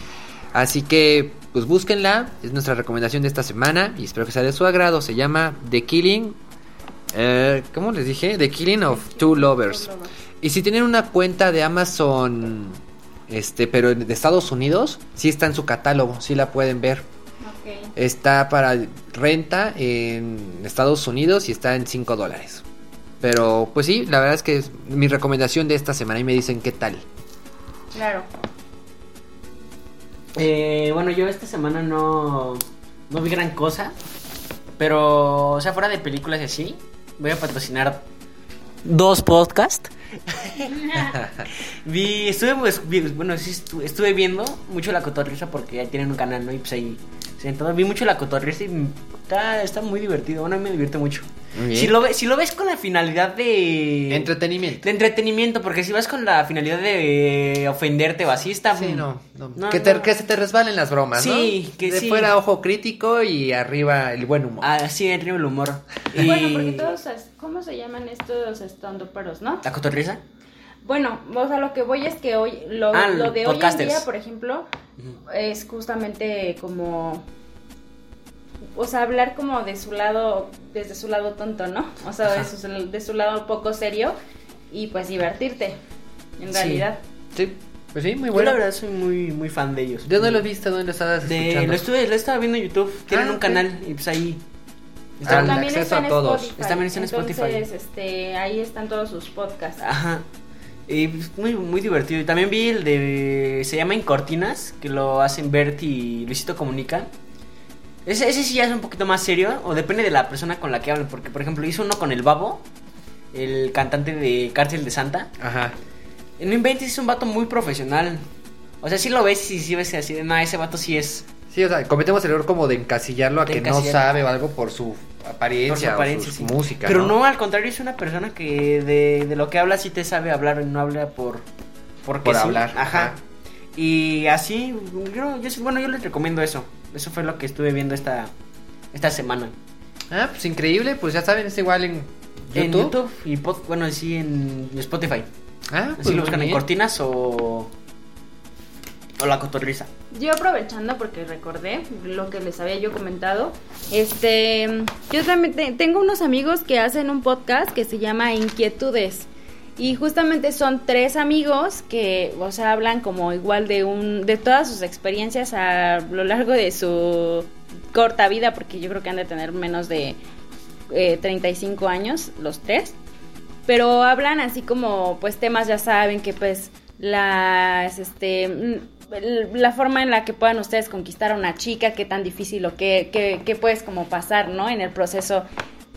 Así que, pues búsquenla, es nuestra recomendación de esta semana y espero que sea de su agrado. Se llama The Killing, eh, ¿cómo les dije? The Killing of Two Lovers. Y si tienen una cuenta de Amazon, este, pero de Estados Unidos, sí está en su catálogo, sí la pueden ver. Está para renta en Estados Unidos y está en 5 dólares. Pero pues sí, la verdad es que es mi recomendación de esta semana y me dicen qué tal. Claro. Eh, bueno, yo esta semana no, no vi gran cosa. Pero, o sea, fuera de películas y así, voy a patrocinar dos podcasts. vi, estuve, pues, vi- bueno, sí, estu- estuve viendo mucho La Cotorrisa porque ya tienen un canal, ¿no? Y pues ahí, sentado, vi mucho La Cotorrisa y está, está muy divertido. Bueno, a mí me divierte mucho. Si lo, ve- si lo ves con la finalidad de... Entretenimiento. De entretenimiento, porque si vas con la finalidad de ofenderte o así, está... Sí, no, no. No, que, te- no. que se te resbalen las bromas, ¿no? Sí, que de sí. fuera ojo crítico y arriba el buen humor. Así arriba el humor. Y... Bueno, porque todos, ¿cómo se llaman estos estandoperos, no? ¿La cotorriza? Bueno, o sea, lo que voy es que hoy, lo, Ah, lo de hoy en día, por ejemplo, es justamente como, o sea, hablar como de su lado, desde su lado tonto, ¿no? O sea, de su, de su lado poco serio y pues divertirte, en realidad. Sí, pues sí, muy Yo bueno. la verdad soy muy, muy fan de ellos. ¿De dónde lo viste? ¿Dónde lo estabas De- escuchando? lo estuve, lo estaba viendo en YouTube. Tienen Ah, un canal y pues ahí. Ah, el También acceso está a todos. Spotify. Está- también está en Spotify. Entonces, este, ahí están todos sus podcasts. Ajá. Y pues, muy, muy divertido. Y también vi el de. Se llama En Cortinas, que lo hacen Bert y Luisito Comunica. Ese, ese sí ya es un poquito más serio, o depende de la persona con la que hablen. Porque, por ejemplo, hizo uno con el Babo, el cantante de Cárcel de Santa. Ajá. En un 20 es un vato muy profesional. O sea, si lo ves y si ves así de, no, ese vato sí es. Sí, o sea, cometemos el error como de encasillarlo a De que no sabe o algo por su apariencia, Por su o apariencia, su sí. música. Pero ¿no? no, al contrario, es una persona que de, de lo que habla sí te sabe hablar y no habla por... Porque Por sí. hablar, Ajá. Y así, yo, yo, sí- bueno, yo les recomiendo eso. Eso fue lo que estuve viendo esta, esta semana. Ah, pues increíble, pues ya saben, es igual en YouTube. En YouTube y, pod- bueno, sí en Spotify. Ah, Así pues lo muy buscan en cortinas o... O la cotorriza. Yo aprovechando porque recordé lo que les había yo comentado, este, yo también te- tengo unos amigos que hacen un podcast que se llama Inquietudes y justamente son tres amigos que, o sea, hablan como igual de un, de todas sus experiencias a lo largo de su corta vida, porque yo creo que han de tener menos de eh, 35 años los tres. Pero hablan así como pues temas ya saben que pues las este mm, la forma en la que puedan ustedes conquistar a una chica qué tan difícil o qué, qué, qué puedes como pasar no en el proceso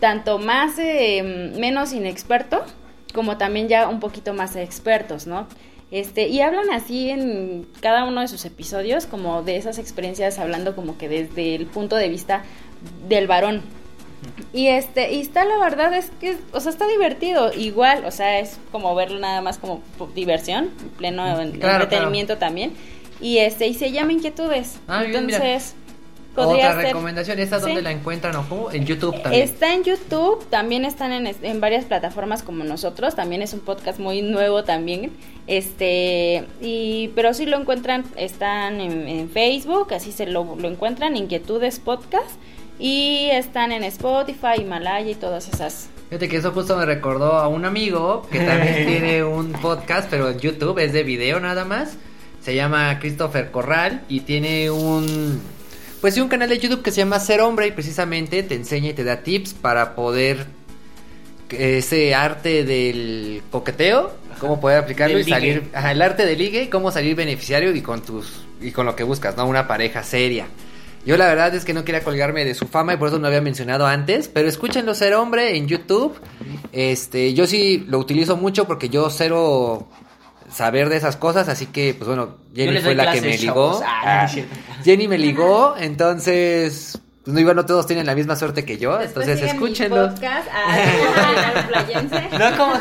tanto más eh, menos inexperto como también ya un poquito más expertos no este y hablan así en cada uno de sus episodios como de esas experiencias hablando como que desde el punto de vista del varón y este, y está la verdad es que, o sea, está divertido, igual, o sea, es como verlo nada más como diversión, en pleno Claro, entretenimiento también. Y este, y se llama Inquietudes. Ah. Entonces, Otra ser- recomendación, ¿esta Sí. dónde la encuentran o cómo? En YouTube también. Está en YouTube, también están en, en varias plataformas como nosotros, también es un podcast muy nuevo también, este, y, pero si lo encuentran, están en, en Facebook, así se lo, lo encuentran, Inquietudes Podcast, y están en Spotify, Himalaya y todas esas. Fíjate que eso justo me recordó a un amigo que también tiene un podcast, pero en YouTube es de video nada más. Se llama Christopher Corral y tiene un pues sí un canal de YouTube que se llama Ser Hombre y precisamente te enseña y te da tips para poder ese arte del coqueteo, cómo poder aplicarlo Del y salir, ligue. ajá, el arte del ligue y cómo salir beneficiario y con tus y con lo que buscas, ¿no? Una pareja seria. Yo la verdad es que no quería colgarme de su fama y por eso no lo había mencionado antes, pero escúchenlo ser hombre en YouTube. Este, yo sí lo utilizo mucho porque yo cero saber de esas cosas, así que pues bueno, Jenny fue la que me ligó. Ah, no. Jenny me ligó, entonces pues no igual no todos tienen la misma suerte que yo, Después entonces escúchenlo. podcast, ah. No, ¿cómo,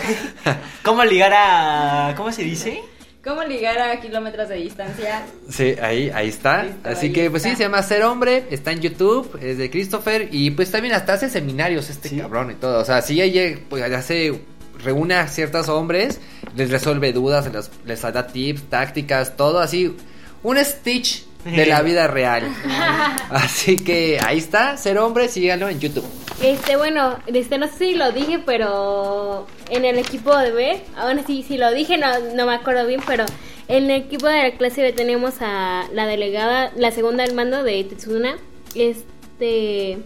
¿cómo ligar a... ¿Cómo se dice? ¿Cómo ligar a kilómetros de distancia? Sí, ahí, ahí está. Listo, Así ahí que pues sí, se llama Ser Hombre, está en YouTube, es de Christopher y pues también hasta hace seminarios este cabrón y todo. O sea, sí ella pues hace reúne a ciertos hombres, les resuelve dudas, les, les da tips, tácticas, todo así. Un Stitch de la vida real. Así que ahí está, Ser Hombre, síganlo en YouTube. Este, bueno, este, no sé si lo dije, pero en el equipo de B, ahora sí, si lo dije, no, no me acuerdo bien, pero en el equipo de la clase B tenemos a la delegada, la segunda al mando de Tetsuna, este,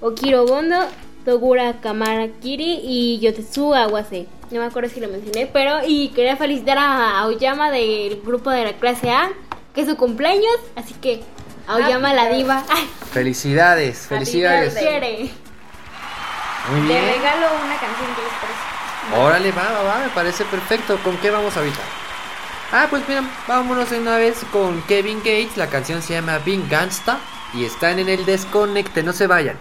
Okiro Bondo, Togura Kamarakiri y Yotetsu Awase. No me acuerdo si lo mencioné, pero, y quería felicitar a Aoyama del grupo de la clase A, que es su cumpleaños, así que Aoyama la diva. Ay, Felicidades, felicidades. quiere. Muy Te bien. regalo una canción que les parece. Órale, va, va, va, me parece perfecto. ¿Con qué vamos ahorita? Ah, pues mira, vámonos de una vez con Kevin Gates. La canción se llama Being Gangsta y están en el desconecte, no se vayan.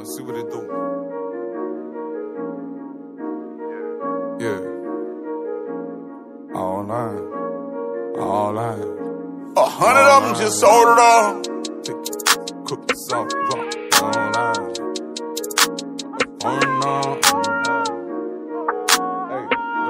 and see what it do. Yeah. All nine. All nine. A hundred of them just sold it all. Cook this up. All nine. All nine.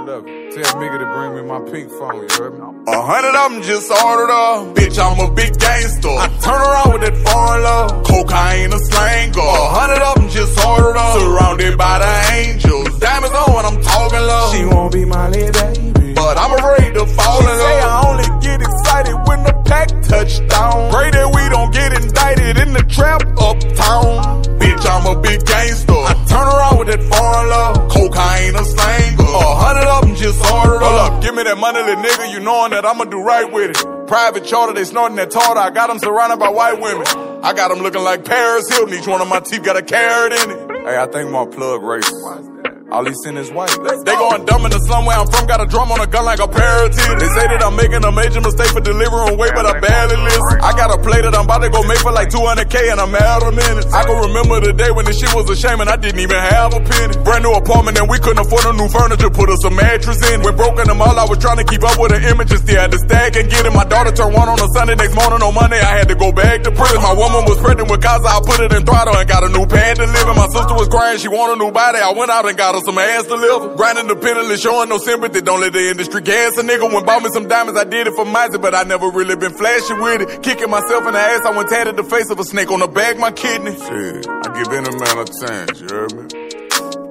Hey, look, tell Migga to bring me my pink phone, you heard me? A hundred of them just ordered up. Bitch, I'm a big gangster. I turn around with that foreign love. Cocaine a slanger. A hundred of them just ordered up. Surrounded by the angels. Diamonds on when I'm talking love. She won't be my little baby. But I'm afraid to fall in say love. I only get excited when the pack touchdown. Pray that we don't get indicted in the trap uptown. Bitch, I'm a big gangster. I turn around with that foreign love. Cocaine a slanger. A hundred of them just ordered Hold up. up, give me that money, little nigga. You knowing that I'ma do right with it. Private charter, they snorting that tartar. I got them surrounded by white women. I got them looking like Paris Hilton. Each one of my teeth got a carrot in it. Hey, I think my plug racist. All he seen is white. They going dumb in the slum where I'm from. Got a drum on a gun like a pair of titties. They say that I'm making a major mistake for delivering weight, but I barely listen. I got a play that I'm about to go make for like 200k and I'm out of minutes. I can remember the day when this shit was a shame and I didn't even have a penny. Brand new apartment and we couldn't afford no new furniture. Put us a mattress in. When broken them all, I was trying to keep up with the images. Still had to stack and get it. My daughter turned one on a Sunday. Next morning on Monday, I had to go back to prison. My woman was pregnant with Gaza. I put it in throttle and got a new pad to live in. My sister was crying. She wanted a new body. I went out and got her some ass to live. Grinding the pedal showing no sympathy. Don't let the industry gas a nigga. When bought me some diamonds, I did it for Mizey, but I never really been flashy with it. Kicking myself in the ass, I went tatted the face of a snake on the back, my kidney. Shit, I give any man a chance, you heard me?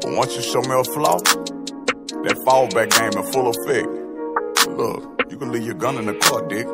But once you show me a flaw, that fallback game in full effect. Look, you can leave your gun in the car, dick.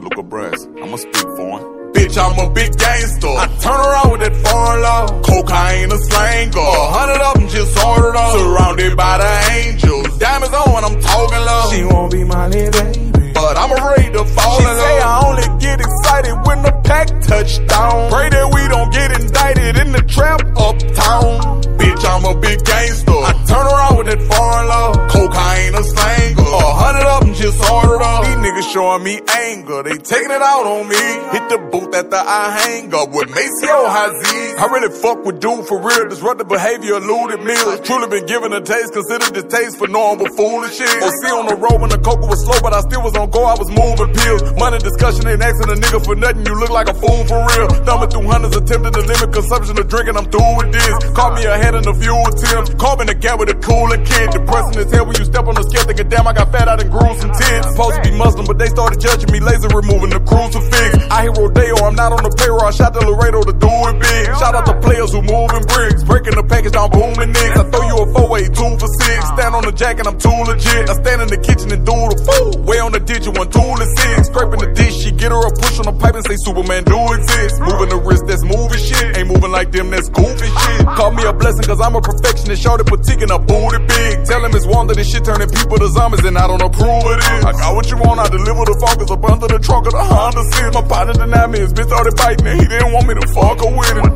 Look at Brass, I'ma speak for him. Bitch, I'm a big gangster. I turn around with that foreign law. Cocaine, a slanger. A hundred of them just ordered up. Surrounded by the angels. Diamonds on when I'm talking love. She won't be my little baby. But I'm afraid to fall she in love. say I only get excited when the pack touchdown. Pray that we don't get indicted in the trap uptown. Bitch, I'm a big gangster. I turn around with that foreign law. Cocaine, a slanger. A hundred of them just ordered up. These niggas showing me anger. They taking it out on me. Hit the booth after I hang up with Maceo Haziz. I really fuck with dude for real. Disruptive behavior, eluded meals. Truly been given a taste. Considered taste for normal foolish shit. See on the road when the coca was slow, but I still was on go. I was moving pills. Money discussion ain't asking a nigga for nothing. You look like a fool for real. Thumbing through hundreds, attempting to limit consumption of drinking. I'm through with this. Caught me ahead in a few attempts. Me the gap with a cooler kid. Depressing as hell when you step on the scale. Thinking, damn, I got fat out and grew some tits. Supposed to be Muslim, but they started judging me. Laser removing the crucifix. I hear Rodeo, I'm not on the payroll. I shot to Laredo to do it big. Shout out to players who moving bricks. Breaking the package down, booming niggas. I throw you a four way, two for six. Stand on the jack and I'm too legit. I stand in the kitchen and do the food. Way on the ditch, you one tool and six. Scraping the dish, she get her a push on the pipe and say Superman do exist. Moving the wrist, that's moving shit. Ain't moving like them, that's goofy shit. Uh-huh. Call me a blessing, cause I'm a perfectionist. Shorty boutique and a booty big. Tell him it's wonder this shit turning people to zombies and I don't approve of this. I got what you want, I deliver the focus up under the trunk of the Honda Civic. My partner denied me, his bitch started biting and he didn't want me to fuck her with it.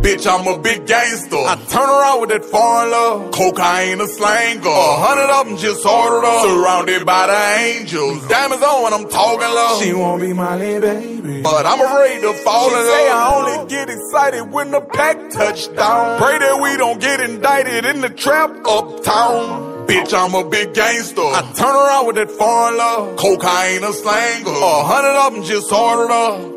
Bitch, I'm a big gangster. I turn around with that foreign love. Cocaine, a slanger. A hundred of them just ordered up. Surrounded by the angels. Diamonds on when I'm talking low. She won't be my little baby. But I'm afraid to fall in love. say I only get excited when the pack touchdown. Pray that we don't get indicted in the trap uptown. Bitch, I'm a big gangster. I turn around with that foreign love. Cocaine, a slanger. A hundred of them just ordered up.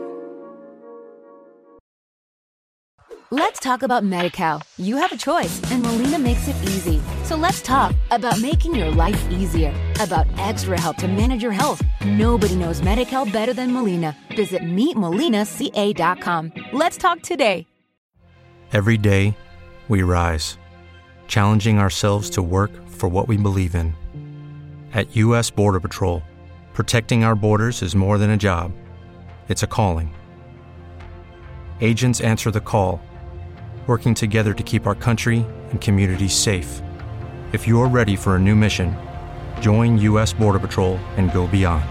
Let's talk about MediCal. You have a choice, and Molina makes it easy. So let's talk about making your life easier, about extra help to manage your health. Nobody knows MediCal better than Molina. Visit meetmolinaca.com. Let's talk today. Every day, we rise, challenging ourselves to work for what we believe in. At U.S. Border Patrol, protecting our borders is more than a job, it's a calling. Agents answer the call, working together to keep our country and communities safe. If you're ready for a new mission, join U.S. Border Patrol and go beyond.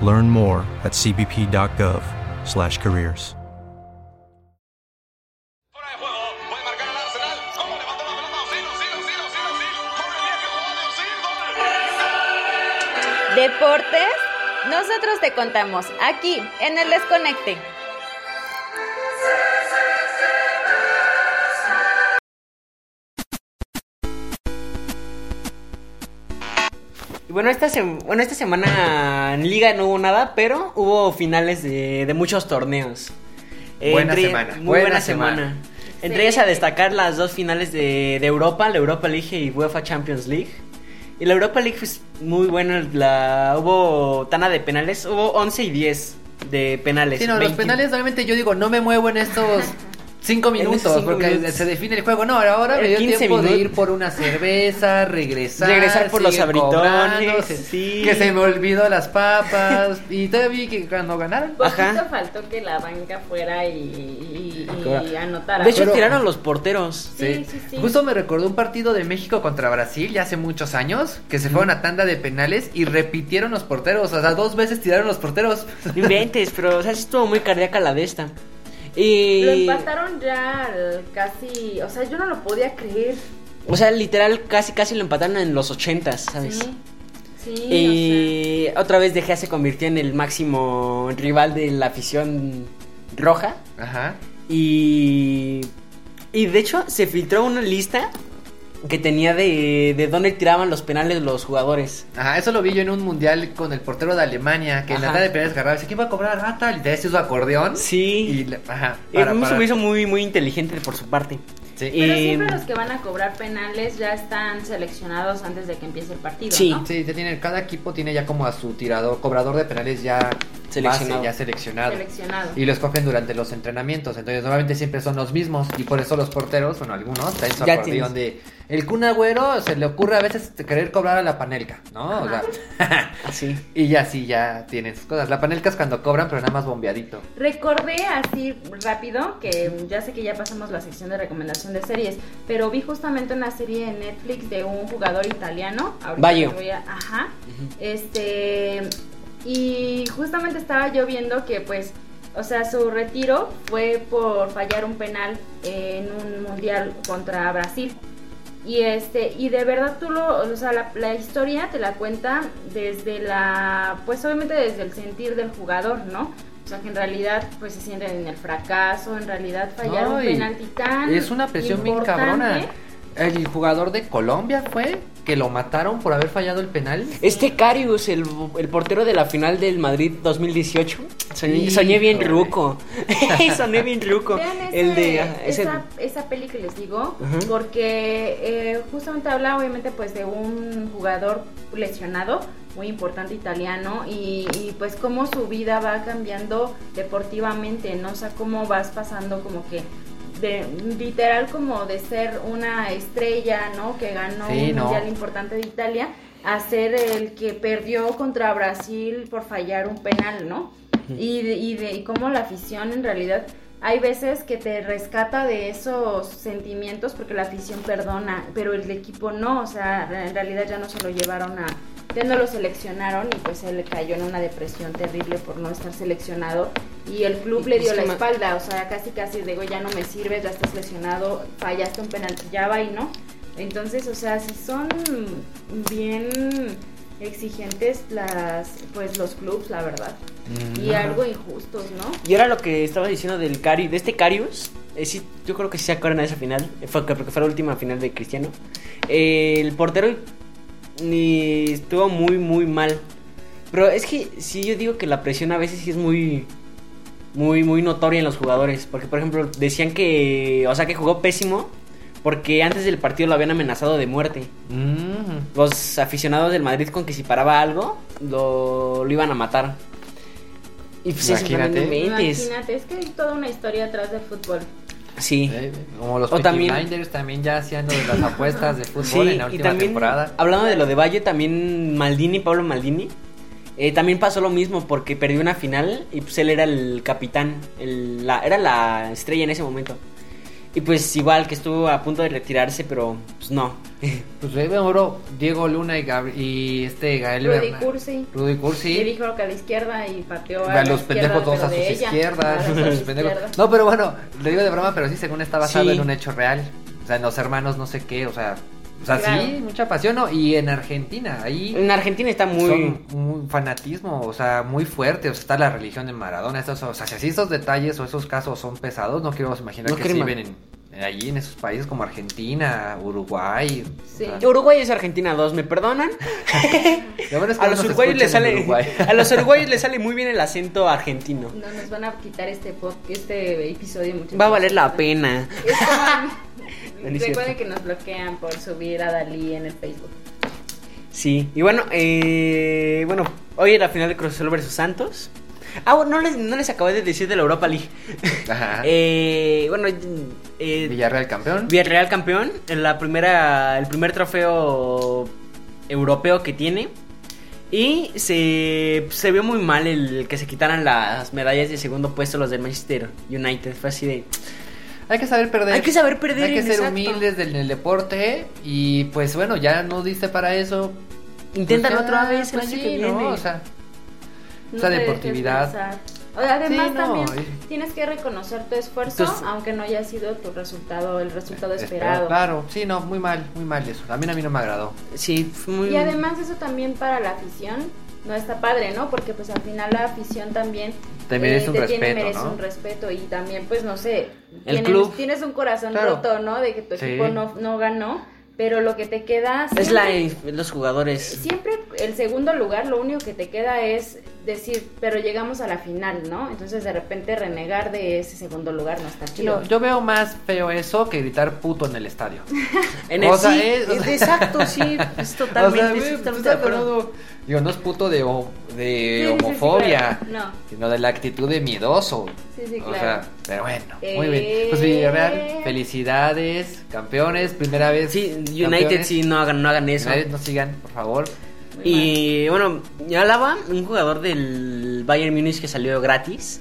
Learn more at cbp.gov/careers. Deportes, nosotros te contamos aquí en el Desconecte. Bueno, esta, sem- bueno, esta semana en Liga no hubo nada, pero hubo finales de, de muchos torneos. Eh, Buena entre- semana, Muy buena buena, semana. semana. Entre ellas a destacar las dos finales de, de Europa, la Europa League y UEFA Champions League. Y la Europa League fue muy buena, la, hubo tana de penales, hubo 11 y 10 de penales. Sí, no, los 20. penales realmente yo digo, no me muevo en estos cinco minutos cinco porque minutos. se define el juego. No, ahora me dio 15 tiempo de ir por una cerveza, regresar, Regresar por los abritones, sí. que se me olvidó las papas y todavía vi que cuando ganaron. Poquito faltó que la banca fuera y, y- y anotara. De hecho, Pero- tiraron los porteros. Sí, sí, sí. Justo me recordó un partido de México contra Brasil ya hace muchos años, que se fueron a tanda de penales y repitieron los porteros, o sea, dos veces tiraron los porteros. Inventes, pero o sea, estuvo muy cardíaca la de esta. Y... Lo empataron ya casi, o sea, yo no lo podía creer. O sea, literal, casi casi lo empataron en los ochentas, ¿sabes? Sí. Sí, Y otra vez De Gea se convirtió en el máximo rival de la afición roja. Ajá. Y. Y de hecho, se filtró una lista que tenía de, de dónde tiraban los penales los jugadores. Ajá, eso lo vi yo en un mundial con el portero de Alemania, que en la tarde de penales agarraba y dice, ¿quién va a cobrar? Ah, tal, y te hace su acordeón. Sí. Y, le- ajá, Y para, eso para. me hizo muy, muy inteligente por su parte. Sí. Pero Y- siempre los que van a cobrar penales ya están seleccionados antes de que empiece el partido, Sí. ¿no? Sí, ya tiene, cada equipo tiene ya como a su tirador, cobrador de penales ya Seleccionado. base, ya seleccionado. Seleccionado. Y lo escogen durante los entrenamientos. Entonces, normalmente siempre son los mismos. Y por eso los porteros, bueno, algunos, traen su acordeón de. El Kun Agüero se le ocurre a veces querer cobrar a la panelca, ¿no? O sea, Así. y ya sí, ya tienen sus cosas. La panelca es cuando cobran, pero nada más bombeadito. Recordé así rápido que ya sé que ya pasamos la sección de recomendación de series, pero vi justamente una serie en Netflix de un jugador italiano. Ahorita Baggio. les voy a- ajá. Este y justamente estaba yo viendo que pues o sea, su retiro fue por fallar un penal en un mundial contra Brasil. Y este, y de verdad tú lo, o sea, la, la historia te la cuenta desde la, pues obviamente desde el sentir del jugador, ¿no? O sea, que en realidad pues se sienten en el fracaso, en realidad fallar No, un y penalti tan Es una presión bien cabrona. El jugador de Colombia fue que lo mataron por haber fallado el penal. Este Carius, el, el portero de la final del Madrid 2018. Soñé, soñé bien ruco. soñé bien ruco. Vean ese- el de. ah, ese- esa, esa peli que les digo, porque eh, justamente habla obviamente pues de un jugador lesionado, muy importante italiano, y, y, pues cómo su vida va cambiando deportivamente, ¿no? O sea, cómo vas pasando como que de literal como de ser una estrella, ¿no? Que ganó Sí, un no. mundial importante de Italia, a ser el que perdió contra Brasil por fallar un penal, ¿no? y, de, y, de, y cómo la afición en realidad hay veces que te rescata de esos sentimientos porque la afición perdona, pero el equipo no, o sea, en realidad ya no se lo llevaron a, ya no lo seleccionaron y pues él cayó en una depresión terrible por no estar seleccionado y el club le dio Es la espalda, o sea, casi casi digo, ya no me sirves, ya estás lesionado, fallaste un penalti, ya va y no. Entonces, o sea, si son bien exigentes las pues los clubs, la verdad. Y Ajá. algo injustos, ¿no? Y ahora lo que estaba diciendo del Cari, de este Carius, eh, sí, yo creo que sí se acuerdan de esa final, eh, fue, porque fue la última final de Cristiano. Eh, el portero ni estuvo muy, muy mal. Pero es que sí, yo digo que la presión a veces sí es muy, muy, muy notoria en los jugadores. Porque, por ejemplo, decían que, o sea, que jugó pésimo porque antes del partido lo habían amenazado de muerte. Mm. Los aficionados del Madrid con que si paraba algo, lo, lo iban a matar. Y pues es Imagínate. Imagínate, es que hay toda una historia atrás del fútbol. Sí. Eh, Como los O también- Blinders también ya haciendo de las apuestas de fútbol Sí, en la y última también, temporada. hablando de lo de Valle, también Maldini, Pablo Maldini, eh, también pasó lo mismo porque perdió una final y pues él era el capitán, el- la, era la estrella en ese momento. Y pues igual que estuvo a punto de retirarse, pero pues no. Pues eh, oro Diego Luna y, Gabri- y este Gael Rudy Bernal. Cursi. Rudy Cursi. Y dijo que a la izquierda y pateó a, A los pendejos dos pero a sus ella. izquierdas. A sus pendejos. izquierdas. No, pero bueno, le digo de broma, pero sí, según está basado Sí. en un hecho real. O sea, en los hermanos no sé qué, o sea, o sea, Claro. sí, mucha pasión, ¿no? Y en Argentina, ahí En Argentina está muy... son un fanatismo, o sea, muy fuerte, o sea, está la religión de Maradona, estos, o sea, si así esos detalles o esos casos son pesados, no quiero imaginar No que quiero sí ima- viven en, en allí en esos países como Argentina, Uruguay. Sí. o sea, Uruguay es Argentina 2, ¿me perdonan? lo bueno es que A los uruguayos les sale Uruguay. a los uruguayos les sale muy bien el acento argentino. No nos van a quitar este este episodio mucho. Va a valer la pena. Es como-. Recuerden que nos bloquean por subir a Dalí en el Facebook. Sí, y bueno, eh, bueno, hoy era la final de Cruz Azul versus Santos. Ah, bueno, no les, no les acabé de decir de la Europa League. Ajá. Eh, bueno, eh, Villarreal campeón. Villarreal campeón, en la primera, el primer trofeo europeo que tiene. Y se, se vio muy mal el que se quitaran las medallas de segundo puesto los del Manchester United. Fue así de... Hay que saber perder. Hay que saber perder, Hay que ser exacto. humildes en el deporte. Y pues bueno, ya no diste para eso. Inténtalo Pues otra vez el pues año sí, que ¿no? viene. O sea, No esa deportividad. pensar. O sea, Además Sí, no, también tienes que reconocer tu esfuerzo, Entonces- aunque no haya sido tu resultado, el resultado Espera, esperado. Claro, sí, no, muy mal, muy mal eso. También a mí no me agradó. Sí, muy... Y además eso también para la afición no está padre, ¿no? Porque pues al final la afición también Te merece un tiene, respeto, merece ¿no? un respeto y también pues no sé, El tienes, club. tienes un corazón Claro. roto, ¿no? De que tu Sí. equipo no, no ganó, pero lo que te queda Es la, siempre- los jugadores. Siempre el segundo lugar, lo único que te queda es decir, pero llegamos a la final, ¿no? Entonces de repente renegar de ese segundo lugar no está chido. Yo, yo veo más feo eso que gritar puto en el estadio. En O el sea, sí, es- o es- sea- exacto, sí, es totalmente, O sea, estoy pues, Digo, no es puto de, ho- de Sí, sí, sí, homofobia, claro. No. sino de la actitud de miedoso. Sí, sí, O claro. sea, pero bueno, muy Eh. bien. Pues Villarreal, felicidades, campeones, primera vez. Sí, United campeones. sí, no hagan, no hagan eso. United no sigan, por favor. Y bueno, ya Alaba, un jugador del Bayern Múnich que salió gratis,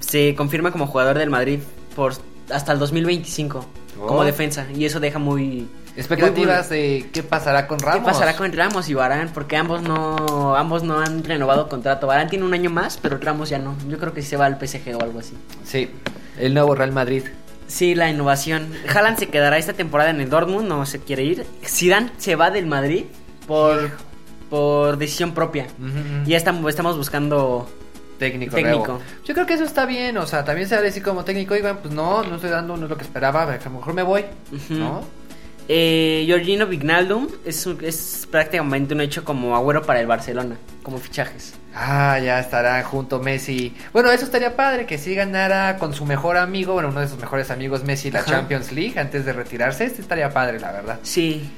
se confirma como jugador del Madrid por hasta el 2025 Oh. como defensa y eso deja muy Expectativas de qué pasará con. Ramos. ¿Qué pasará con Ramos y Varane? Porque ambos no ambos no han renovado contrato. Varane tiene un año más, pero Ramos ya no. Yo creo que sí se va al PSG o algo así. Sí, el nuevo Real Madrid. Sí, la innovación. Haaland se quedará esta temporada en el Dortmund, no se quiere ir. Zidane se va del Madrid por por decisión propia. Ujú. Y ya estamos estamos buscando Técnico, Técnico. Yo creo que eso está bien, o sea, también se va a decir como técnico, oigan, pues no, no estoy dando, no es lo que esperaba, a lo mejor me voy, Ujú. ¿no? Eh, Giorgino Vignaldum es, prácticamente un hecho como agüero para el Barcelona, como fichajes. Ah, ya estará junto Messi. Bueno, eso estaría padre, que sí ganara con su mejor amigo, bueno, uno de sus mejores amigos, Messi, la Ajá. Champions League antes de retirarse. Este estaría padre, la verdad. Sí.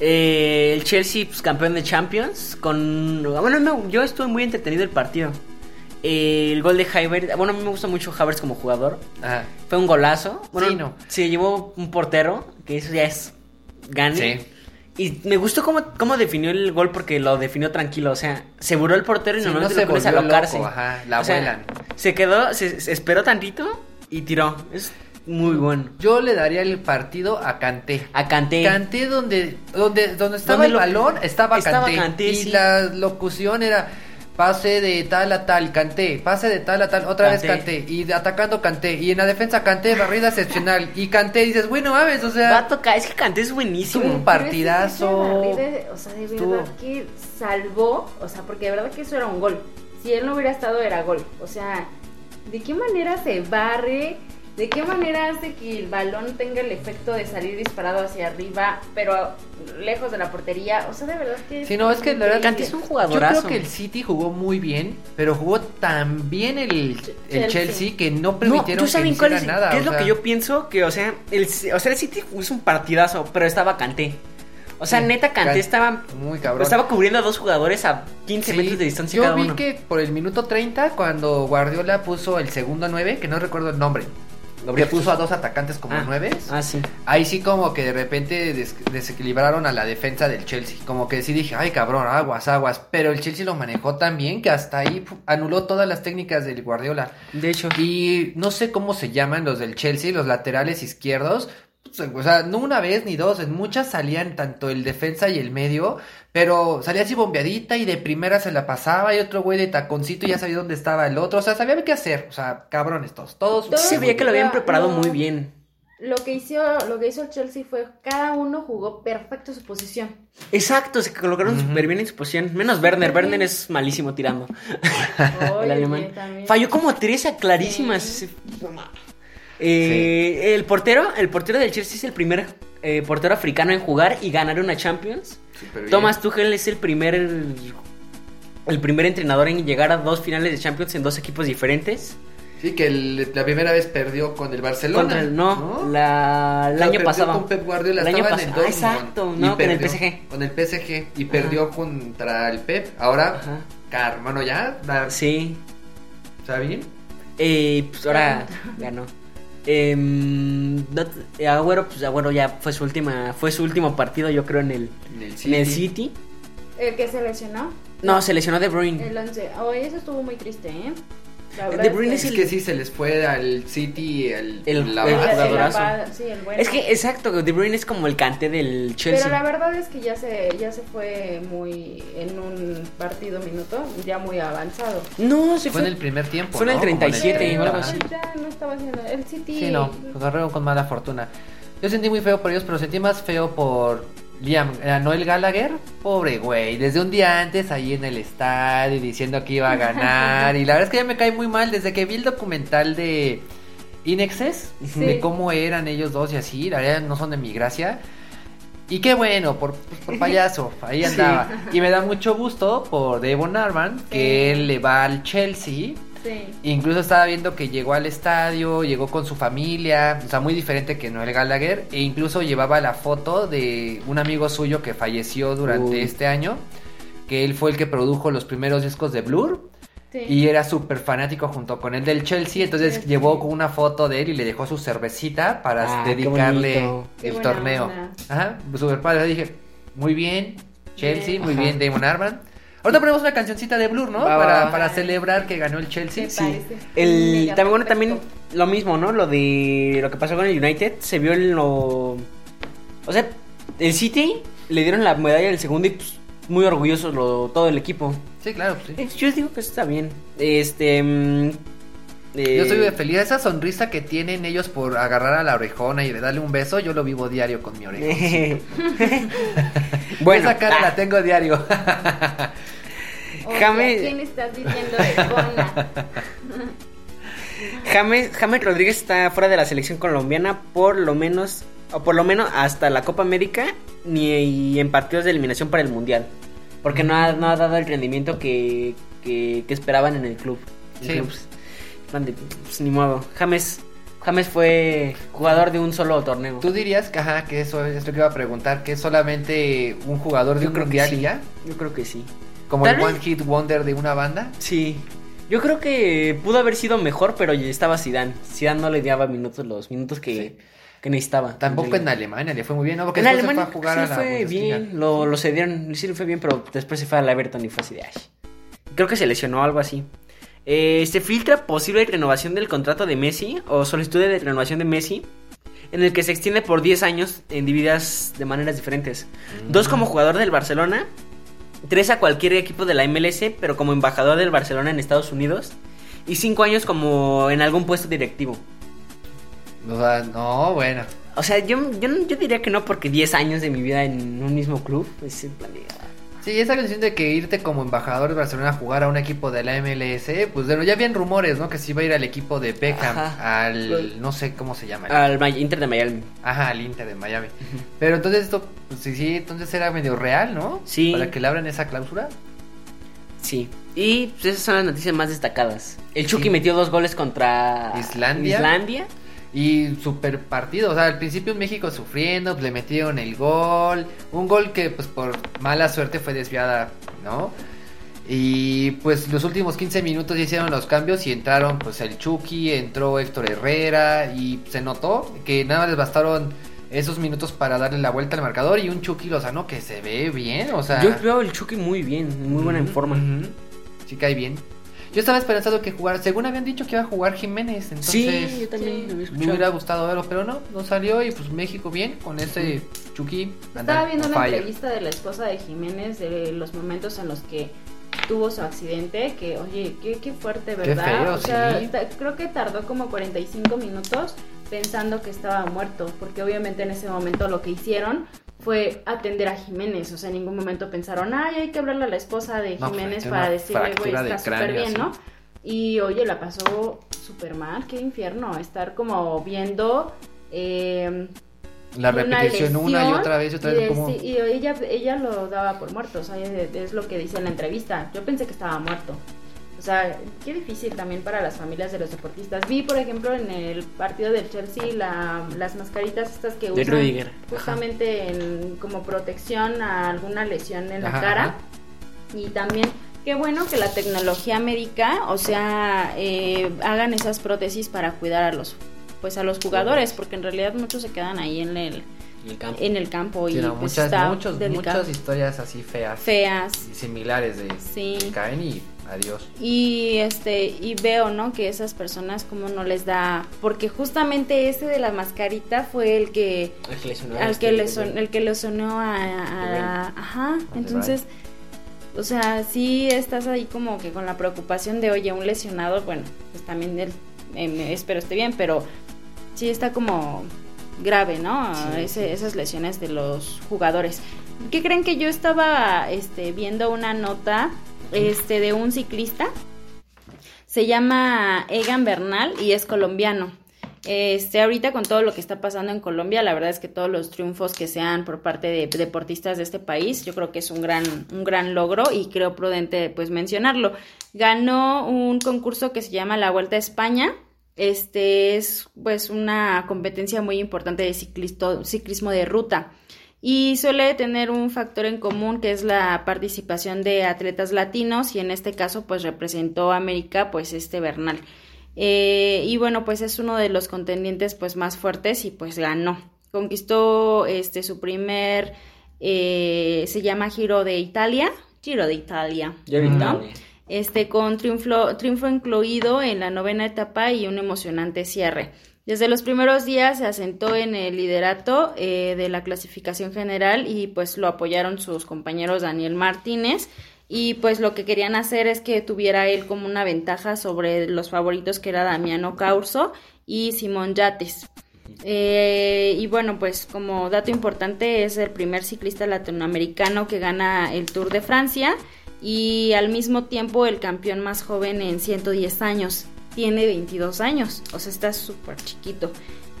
Eh, el Chelsea, pues, campeón de Champions, con... Bueno, me- yo estuve muy entretenido el partido. Eh, el gol de Havertz, bueno, a mí me gusta mucho Havertz como jugador. Ah, Fue un golazo. Bueno, Sí, no. Se llevó un portero, que eso ya es gane. Sí. Y me gustó cómo, cómo definió el gol porque lo definió tranquilo. O sea, se buró el portero y Sí, normalmente no se lo pones a alocarse. loco, ajá, la O sea. Se quedó, se, se esperó tantito y tiró. Es muy bueno. yo le daría el partido a Kanté. A Kanté. Kanté donde, donde, donde estaba Donde el lo- balón, estaba, estaba. Kanté, y sí. la locución era pase de tal a tal, Kanté, pase de tal a tal, otra Kanté. vez Kanté, y de- atacando Kanté, y en la defensa Kanté, barrida excepcional, y Kanté, dices, bueno, mames, o sea, Va a tocar, es que Kanté es buenísimo. Tuvo un partidazo. Barrida, o sea, de verdad que salvó, o sea, porque de verdad que eso era un gol. Si él no hubiera estado, era gol. O sea, ¿de qué manera se barre? ¿De qué manera hace que el balón tenga el efecto de salir disparado hacia arriba, pero lejos de la portería? O sea, de verdad que... Sí, no, es que la verdad Kanté es un Yo jugadorazo. creo que el City jugó muy bien, pero jugó tan bien el, el Chelsea. Chelsea. que no No, permitieron ¿tú saben que cuál es, nada. qué o es lo sea, que yo pienso? Que, o sea, el, o sea, el City hizo un partidazo, pero estaba Kanté. O sea, Sí, neta, Kanté Kan- estaba... Muy cabrón. Estaba cubriendo a dos jugadores a 15 Sí, metros de distancia yo cada vi que por el minuto 30, cuando Guardiola puso el segundo 9, que no recuerdo el nombre, que puso a dos atacantes como Ah, 9, Ah, sí. ahí sí como que de repente des- desequilibraron a la defensa del Chelsea. Como que sí dije, ay cabrón, aguas, aguas. Pero el Chelsea lo manejó tan bien que hasta ahí anuló todas las técnicas del Guardiola. De hecho. Y no sé cómo se llaman los del Chelsea, los laterales izquierdos. O sea, no una vez ni dos, en muchas salían tanto el defensa y el medio, pero salía así bombeadita y de primera se la pasaba y otro güey de taconcito ya sabía dónde estaba el otro, o sea, sabía qué hacer, o sea, cabrones todos, todos. Todos Se veía que lo habían preparado no. muy bien. Lo que hizo, lo que hizo el Chelsea fue cada uno jugó perfecto su posición. Exacto, se colocaron súper bien en su posición. Menos Werner, Werner es malísimo tirando. el alemán. Falló como tres a clarísimas. Sí. Eh, El portero, el portero del Chelsea es el primer eh, portero africano en jugar y ganar una Champions. Bien. Thomas Tuchel es el primer el primer entrenador en llegar a dos finales de Champions en dos equipos diferentes. Sí, que el- la primera vez perdió con el Barcelona. Contra el- no, la- el año perdió pasado. Con Pep Guardiola, El año estaba en el pasado. Ah, exacto, no, con el perdió PSG. Con el PSG y perdió contra el Pep. Ahora, bueno, ya, da- Sí. ¿está bien? Eh, pues ahora ganó. Em, eh, Agüero, pues Agüero ya fue su última, fue su último partido, yo creo, en el, En el en el City. El que se lesionó, No, se lesionó De Bruyne. el 11. Oye, eso estuvo muy triste, ¿eh? De Bruyne es Es que sí, se les fue al City el, El- la el base. jugadorazo. Sí, el bueno. Es que, exacto, De Bruyne es como el cante del Chelsea. Pero la verdad es que ya se, ya se fue muy en un partido minuto, ya muy avanzado. No, se Fue fue, en el primer tiempo. Fue en el ¿no? Como 37 el- o algo Ajá. así. Ya no estaba haciendo el City. Sí, no, pues agarraron con mala fortuna. Yo sentí muy feo por ellos, pero sentí más feo por Liam, eh, Noel Gallagher. Pobre güey, desde un día antes ahí en el estadio diciendo que iba a ganar. y la verdad es que ya me cae muy mal desde que vi el documental de Inexes, Sí. de cómo eran ellos dos y así. La verdad no son de mi gracia. Y qué bueno, por, pues, por payaso, ahí andaba. Y me da mucho gusto por Devon Arman, que él le va al Chelsea. Sí. Incluso estaba viendo que llegó al estadio, llegó con su familia, o sea, muy diferente que Noel Gallagher, e incluso llevaba la foto de un amigo suyo que falleció durante Uy. este año, que él fue el que produjo los primeros discos de Blur, Sí. y era súper fanático junto con el del Chelsea, entonces Sí, sí. llevó con una foto de él y le dejó su cervecita para Ah, dedicarle el torneo. onda. Ajá, súper padre, dije, muy bien, Chelsea, Bien. muy Ajá. bien, Damon Arman. Ahorita ponemos una cancioncita de Blur, ¿no? Va, para, va. para celebrar que ganó el Chelsea. Parece. El, también, bueno, también lo mismo, ¿no? Lo de lo que pasó con el United se vio en lo... O sea, el City le dieron la medalla del segundo y pues, muy orgullosos lo, todo el equipo. Sí, claro, sí. Eh, Yo digo que está bien. Este... eh, Yo estoy feliz. Esa sonrisa que tienen ellos por agarrar a la orejona y darle un beso, yo lo vivo diario con mi oreja. bueno, Esa cara ah, la tengo diario. James- ¿a quién estás diciendo? James, James Rodríguez está fuera de la selección colombiana por lo menos, o por lo menos hasta la Copa América, ni en partidos de eliminación para el Mundial. Porque no ha, no ha dado el rendimiento que, que, que esperaban en el club. En Sí. clubs. Pues, ni modo. James, James fue jugador de un solo torneo. ¿Tú dirías que, ajá, que eso es lo que iba a preguntar, que es solamente un jugador de Yo un creo que mundial sí. y ya? Yo creo que sí. Como el vez- One Hit Wonder de una banda. Sí. Yo creo que pudo haber sido mejor, pero ya estaba Zidane. Zidane no le daba minutos los minutos que, que necesitaba. Tampoco en Alemania le fue muy bien, ¿no? Porque En Alemania se fue a jugar sí a la fue Bundesliga. bien, lo, lo cedieron, sí le fue bien, pero después se fue al Everton y fue así de ay. Creo que se lesionó algo así. Eh, se filtra posible renovación del contrato de Messi o solicitud de renovación de Messi en el que se extiende por 10 años en divididas de maneras diferentes. Dos como jugador del Barcelona, tres a cualquier equipo de la MLS, pero como embajador del Barcelona en Estados Unidos, y cinco años como en algún puesto directivo. O sea, no, bueno. O sea, yo, yo, yo diría que no, porque 10 años de mi vida en un mismo club, es Sí, esa canción de que irte como embajador de Barcelona a jugar a un equipo de la MLS, pues bueno, ya habían rumores, ¿no? Que se iba a ir al equipo de Beckham, Ajá. al, no sé cómo se llama. Al Inter de Miami. Ajá, al Inter de Miami. Pero entonces esto, pues sí, sí, entonces era medio real, ¿no? Sí. Para que le abran esa cláusula. Sí. Y pues, esas son las noticias más destacadas. El Chucky Sí. metió dos goles contra Islandia. Islandia. Y super partido, o sea, al principio México sufriendo, le metieron el gol, un gol que pues por mala suerte fue desviada, ¿no? Y pues los últimos 15 minutos hicieron los cambios y entraron pues el Chucky, entró Héctor Herrera y se notó que nada les bastaron esos minutos para darle la vuelta al marcador y un Chucky Lozano que se ve bien, o sea... Yo veo el Chucky muy bien, muy buena en forma. ujú. Sí cae bien. Yo estaba esperanzado que jugara, según habían dicho que iba a jugar Jiménez, entonces... sí, yo también Me hubiera gustado verlo, pero no, no salió y pues México bien con ese Chucky. Estaba viendo fire. entrevista de la esposa de Jiménez de los momentos en los que tuvo su accidente, que oye, qué, qué fuerte, Qué ¿verdad? feo, o sea, sí. creo que tardó como 45 minutos pensando que estaba muerto, porque obviamente en ese momento lo que hicieron fue atender a Jiménez, o sea, en ningún momento pensaron, ay, hay que hablarle a la esposa de Jiménez para decirle, güey, está súper bien. ¿no? Y oye, la pasó súper mal, qué infierno, estar como viendo... Eh, La repetición una y otra vez y otra y vez de- como... sí, y ella, ella lo daba por muerto, o sea, es, es lo que dice en la entrevista. Yo pensé que estaba muerto. O sea, qué difícil también para las familias de los deportistas. Vi, por ejemplo, en el partido del Chelsea la- las mascaritas estas que De usan Rudiger. Justamente en- como protección a alguna lesión en la cara. ajá. Y también, qué bueno que la tecnología médica, o sea, eh, hagan esas prótesis para cuidar a los pues a los jugadores, porque en realidad muchos se quedan ahí en el En el campo. en el campo y Sí, no, pues muchas, está muchos, muchas historias así feas. feas. y similares de Sí. que caen y Adiós. Y este y veo, ¿no? Que esas personas como no les da porque justamente ese de la mascarita fue el que El que le sonó al este, que le el son, el que le sonó a, a- De ajá, entonces o sea, sí estás ahí como que con la preocupación de, oye, un lesionado, bueno, pues también él, eh, me- espero esté bien, pero sí está como grave, ¿no? Sí, Ese- sí. Esas lesiones de los jugadores. ¿Qué creen que yo estaba este, viendo una nota este, de un ciclista? Se llama Egan Bernal y es colombiano. Este, ahorita con todo lo que está pasando en Colombia, la verdad es que todos los triunfos que sean por parte de deportistas de este país, yo creo que es un gran, un gran logro y creo prudente pues mencionarlo. Ganó un concurso que se llama la Vuelta a España. Este es pues una competencia muy importante de ciclismo de ruta y suele tener un factor en común que es la participación de atletas latinos y en este caso pues representó a América pues este Bernal. Eh, y bueno, pues es uno de los contendientes pues más fuertes y pues ganó. Conquistó este su primer, eh, se llama Giro de Italia, Giro de Italia, Giro de ¿no? Italia. Este con triunfo, triunfo incluido en la novena etapa y un emocionante cierre. Desde los primeros días se asentó en el liderato eh, de la clasificación general y pues lo apoyaron sus compañeros Daniel Martínez y pues lo que querían hacer es que tuviera él como una ventaja sobre los favoritos que era Damiano Caurso y Simón Yates. Eh, y bueno, pues como dato importante es el primer ciclista latinoamericano que gana el Tour de Francia y al mismo tiempo el campeón más joven en 110 años. Tiene 22 años, o sea, está súper chiquito.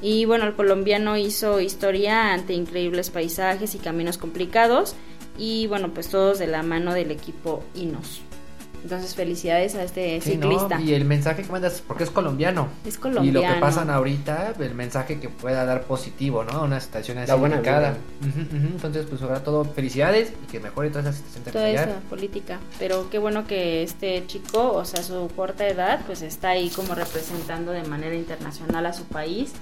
Y bueno, el colombiano hizo historia ante increíbles paisajes y caminos complicados y bueno, pues todos de la mano del equipo Inos. Entonces, felicidades a este Sí, ¿no? ciclista. Y el mensaje que mandas, porque es colombiano. Es Y lo colombiano. que pasan ahorita, el mensaje que pueda dar positivo, ¿no? Una situación así La buena delicada. vida. Ujú, ujú. Entonces, pues sobre todo, felicidades y que mejore toda esa situación toda familiar. esa política. Pero qué bueno que este chico, o sea, su corta edad, pues está ahí como representando de manera internacional a su país.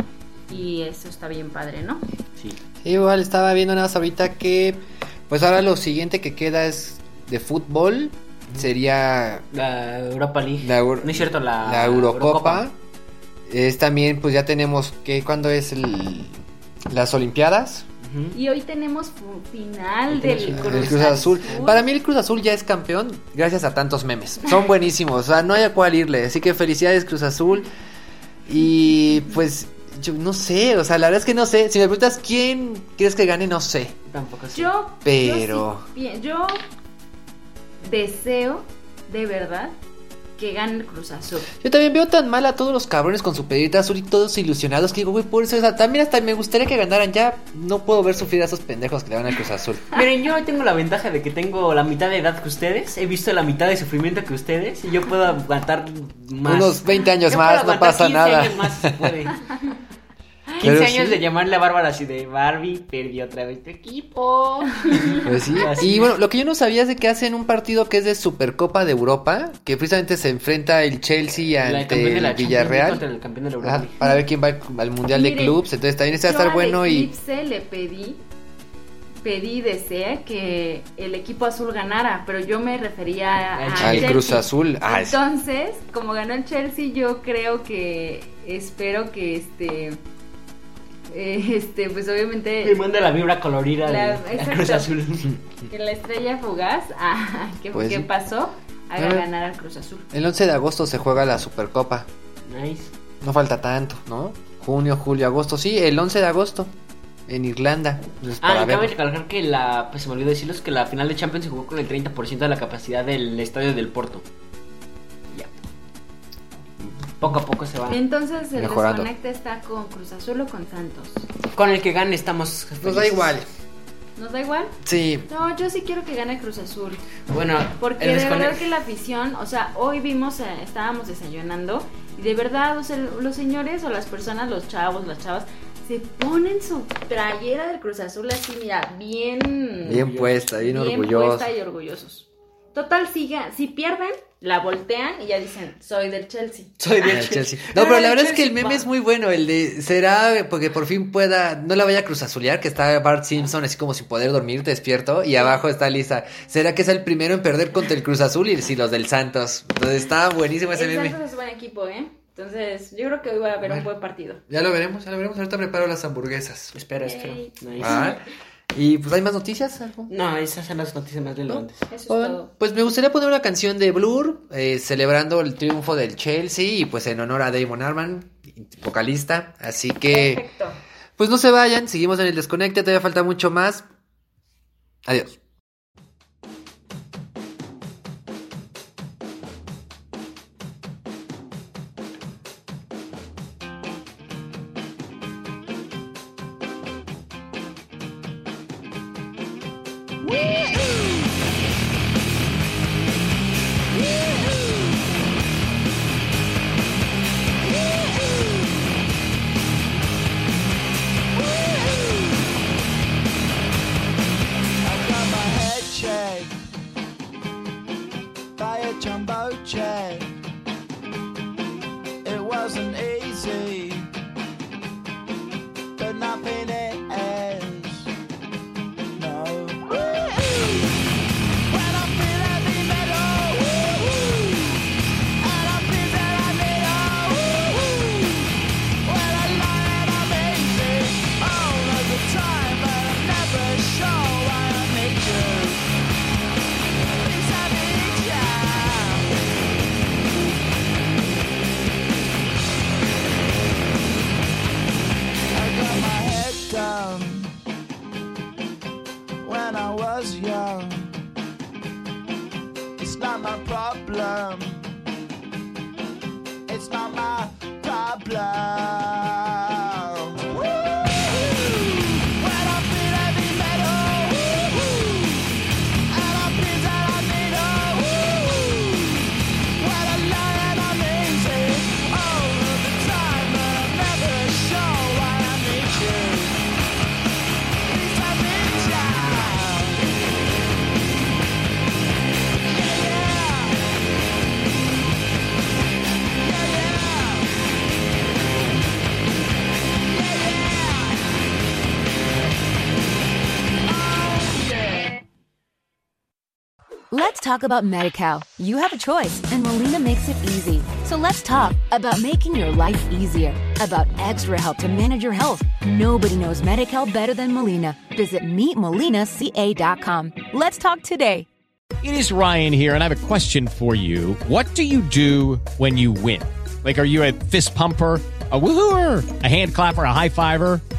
Y eso está bien padre, ¿no? Sí. Igual estaba viendo nada más ahorita que, pues ahora lo siguiente que queda es de fútbol. Sería La Europa League. La Euro- no es cierto, la, la Eurocopa. Es también, pues ya tenemos que cuando es el, las Olimpiadas. Y hoy tenemos final del Cruz, El Cruz Azul. Azul. Para mí el Cruz Azul ya es campeón gracias a tantos memes. Son buenísimos, o sea, no hay a cuál irle. Así que felicidades Cruz Azul. Y pues yo no sé, o sea, la verdad es que no sé. Si me preguntas quién crees que gane, no sé. Tampoco sé. Yo, Pero- yo, sí pi- yo deseo de verdad que gane el Cruz Azul. Yo también veo tan mal a todos los cabrones con su pedrita azul y todos ilusionados que digo, güey, por eso, o sea, también hasta me gustaría que ganaran ya. No puedo ver sufrir a esos pendejos que le van al Cruz Azul. Miren, yo tengo la ventaja de que tengo la mitad de edad que ustedes. He visto la mitad de sufrimiento que ustedes. Y yo puedo aguantar más. Unos 20 años Yo más, puedo no pasa 15 nada. años más, si puede. 15 Pero años sí. de llamarle a Bárbara así de Barbie, perdió otra vez tu equipo. Pues sí. Así. Y bueno, lo que yo no sabía es de que hacen un partido que es de Supercopa de Europa, que precisamente se enfrenta el Chelsea ante el Villarreal. contra el campeón de la Europa Ajá, para ver quién va al- al Mundial de Clubs. Entonces también va a Yo estar bueno y... Eclipse le pedí, pedí, desea que el equipo azul ganara, pero yo me refería Al a Al Chelsea. Cruz Azul. Ah, es- Entonces, como ganó el Chelsea, yo creo que espero que este, eh, este, pues obviamente Me manda la vibra colorida La- de. Cruz Azul. que la estrella fugaz, ah, que, Pues que pasó, haga A ver. ganar al Cruz Azul. el 11 de agosto se juega la Supercopa. Nice. No falta tanto, ¿no? Junio, julio, agosto. Sí, el 11 de agosto. En Irlanda. Entonces, Ah, cabe ver. recalcar que la. Pues se me olvidó decirles que la final de Champions se jugó con el 30% de la capacidad del estadio del Porto. Poco a poco se va. Entonces el Mejorando. desconecte está con Cruz Azul o con Santos. Con el que gane estamos. Nos da igual. ¿Nos da igual? Sí. No, yo sí quiero que gane Cruz Azul. Bueno, Porque de descone- verdad que la afición, o sea, hoy vimos, eh, estábamos desayunando y de verdad, o sea, los señores o las personas, los chavos, las chavas, se ponen su playera del Cruz Azul así, mira, bien... Bien puesta, bien, orgulloso. puesta y orgullosos. Total, siga, si pierden, la voltean y ya dicen, soy del Chelsea. Soy Ah, del el Chelsea. Chelsea. No, pero la verdad es que el meme va. es muy bueno. El de será porque por fin pueda, no la vaya a cruzazulear, que está Bart Simpson así como sin poder dormir, despierto, y abajo está Lisa. ¿Será que es el primero en perder contra el Cruz Azul y si los del Santos? Entonces está buenísimo ese El meme. Santos es buen equipo, ¿eh? Entonces, yo creo que hoy va a haber un buen partido. Ya lo veremos, ya lo veremos. Ahorita preparo las hamburguesas. Espera, espera. Nice. Ah, Y pues hay más noticias. ¿Algo? No, esas son las noticias más relevantes. Eso es Bueno, todo. Pues me gustaría poner una canción de Blur, eh, celebrando el triunfo del Chelsea y pues en honor a Damon Arman, vocalista. Así que, Perfecto. pues no se vayan, seguimos en el desconecte, todavía falta mucho más. Adiós. Talk about MediCal. You have a choice, and Molina makes it easy. So let's talk about making your life easier, about extra help to manage your health. Nobody knows MediCal better than Molina. Visit meetmolinaca.com. Let's talk today. It is Ryan here, and I have a question for you. What do you do when you win? Like, are you a fist pumper? A woohooer, a hand clapper, a high fiver.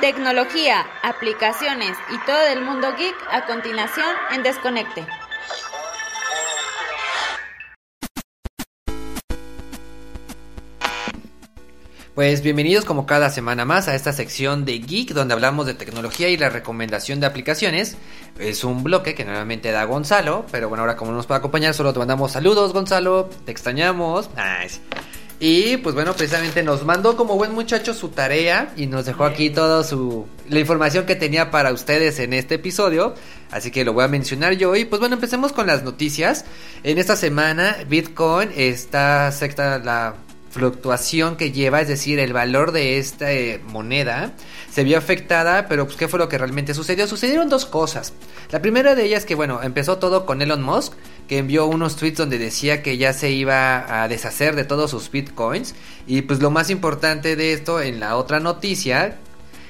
Tecnología, aplicaciones y todo el mundo geek a continuación en Desconecte. Pues bienvenidos como cada semana más a esta sección de Geek donde hablamos de tecnología y la recomendación de aplicaciones. Es un bloque que normalmente da Gonzalo, pero bueno, ahora como no nos puede acompañar, solo te mandamos saludos Gonzalo, te extrañamos. Nice. Y pues bueno, precisamente nos mandó como buen muchacho su tarea y nos dejó aquí toda su la información que tenía para ustedes en este episodio, así que lo voy a mencionar yo y pues bueno, empecemos con las noticias. En esta semana Bitcoin está secta la fluctuación que lleva, es decir, el valor de esta eh, moneda, se vio afectada, pero pues, ¿qué fue lo que realmente sucedió? Sucedieron dos cosas. La primera de ellas es que, bueno, empezó todo con Elon Musk, que envió unos tweets donde decía que ya se iba a deshacer de todos sus bitcoins. Y pues lo más importante de esto en la otra noticia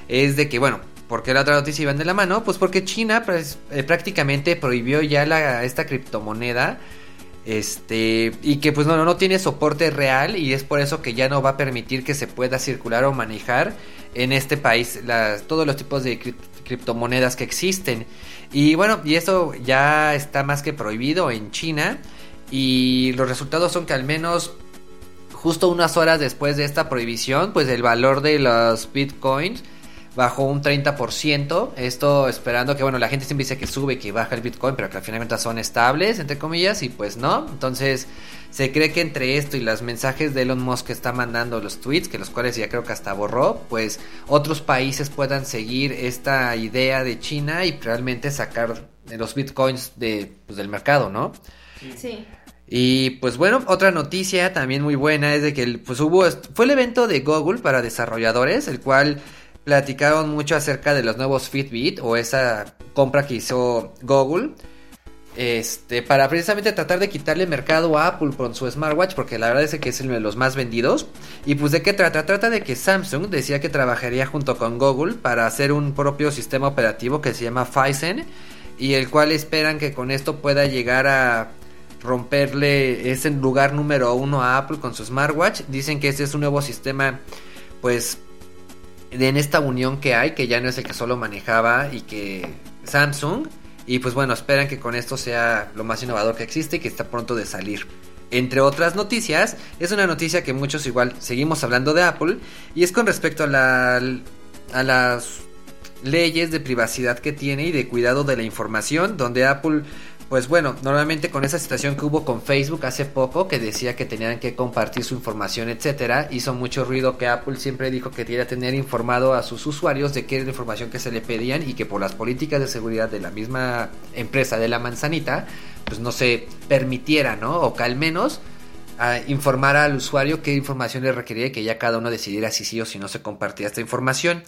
es de que, bueno, ¿Por qué la otra noticia iban de la mano? Pues porque China eh, prácticamente prohibió ya la, esta criptomoneda. Este, y que pues no, no tiene soporte real y es por eso que ya no va a permitir que se pueda circular o manejar en este país las, todos los tipos de cri- criptomonedas que existen. Y bueno, y eso ya está más que prohibido en China. Y los resultados son que al menos justo unas horas después de esta prohibición, pues el valor de los bitcoins bajó un 30%. Esto esperando que, bueno, la gente siempre dice que sube y que baja el bitcoin, pero que al final de son estables, entre comillas, y pues no. Entonces, se cree que entre esto y los mensajes de Elon Musk que está mandando los tweets, que los cuales ya creo que hasta borró, pues otros países puedan seguir esta idea de China y realmente sacar los bitcoins de, pues, del mercado, ¿no? Sí. Y pues bueno, otra noticia también muy buena es de que el- pues hubo fue el evento de Google para desarrolladores, el cual platicaron mucho acerca de los nuevos Fitbit o esa compra que hizo Google. Este, para precisamente tratar de quitarle mercado a Apple con su smartwatch, porque la verdad es que es el de los más vendidos. Y pues de qué trata? Trata de que Samsung decía que trabajaría junto con Google para hacer un propio sistema operativo que se llama Phison y el cual esperan que con esto pueda llegar a romperle ese lugar número uno a Apple con su smartwatch. Dicen que este es un nuevo sistema, pues, en esta unión que hay, que ya no es el que solo manejaba y que Samsung. Y pues bueno, esperan que con esto sea lo más innovador que existe y que está pronto de salir. Entre otras noticias, es una noticia que muchos igual seguimos hablando de Apple y es con respecto a, la, a las leyes de privacidad que tiene y de cuidado de la información, donde Apple, pues bueno, normalmente con esa situación que hubo con Facebook hace poco, que decía que tenían que compartir su información, etcétera, hizo mucho ruido que Apple siempre dijo que quería tener informado a sus usuarios de qué era la información que se le pedían y que por las políticas de seguridad de la misma empresa de la manzanita, pues no se permitiera, ¿no? O que al menos a informar al usuario qué información le requería y que ya cada uno decidiera si sí o si no se compartía esta información.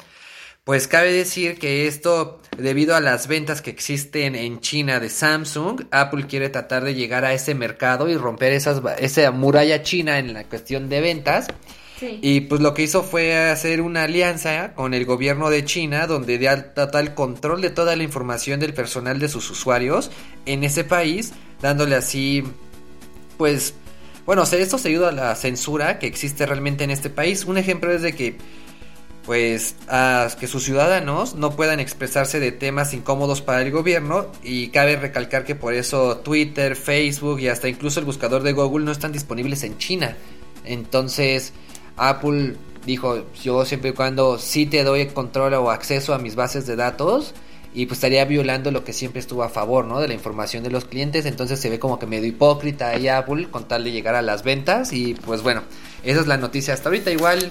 Pues cabe decir que esto, debido a las ventas que existen en China de Samsung, Apple quiere tratar de llegar a ese mercado y romper esas, esa muralla china en la cuestión de ventas. Sí. Y pues lo que hizo fue hacer una alianza con el gobierno de China donde da total control de toda la información del personal de sus usuarios en ese país, dándole así, pues, bueno, esto seguido a la censura que existe realmente en este país. Un ejemplo es de que, pues, a que sus ciudadanos no puedan expresarse de temas incómodos para el gobierno y cabe recalcar que por eso Twitter, Facebook y hasta incluso el buscador de Google no están disponibles en China. Entonces, Apple dijo, yo siempre y cuando sí te doy control o acceso a mis bases de datos y pues estaría violando lo que siempre estuvo a favor, ¿no? De la información de los clientes, entonces se ve como que medio hipócrita ahí Apple con tal de llegar a las ventas y pues bueno, esa es la noticia hasta ahorita igual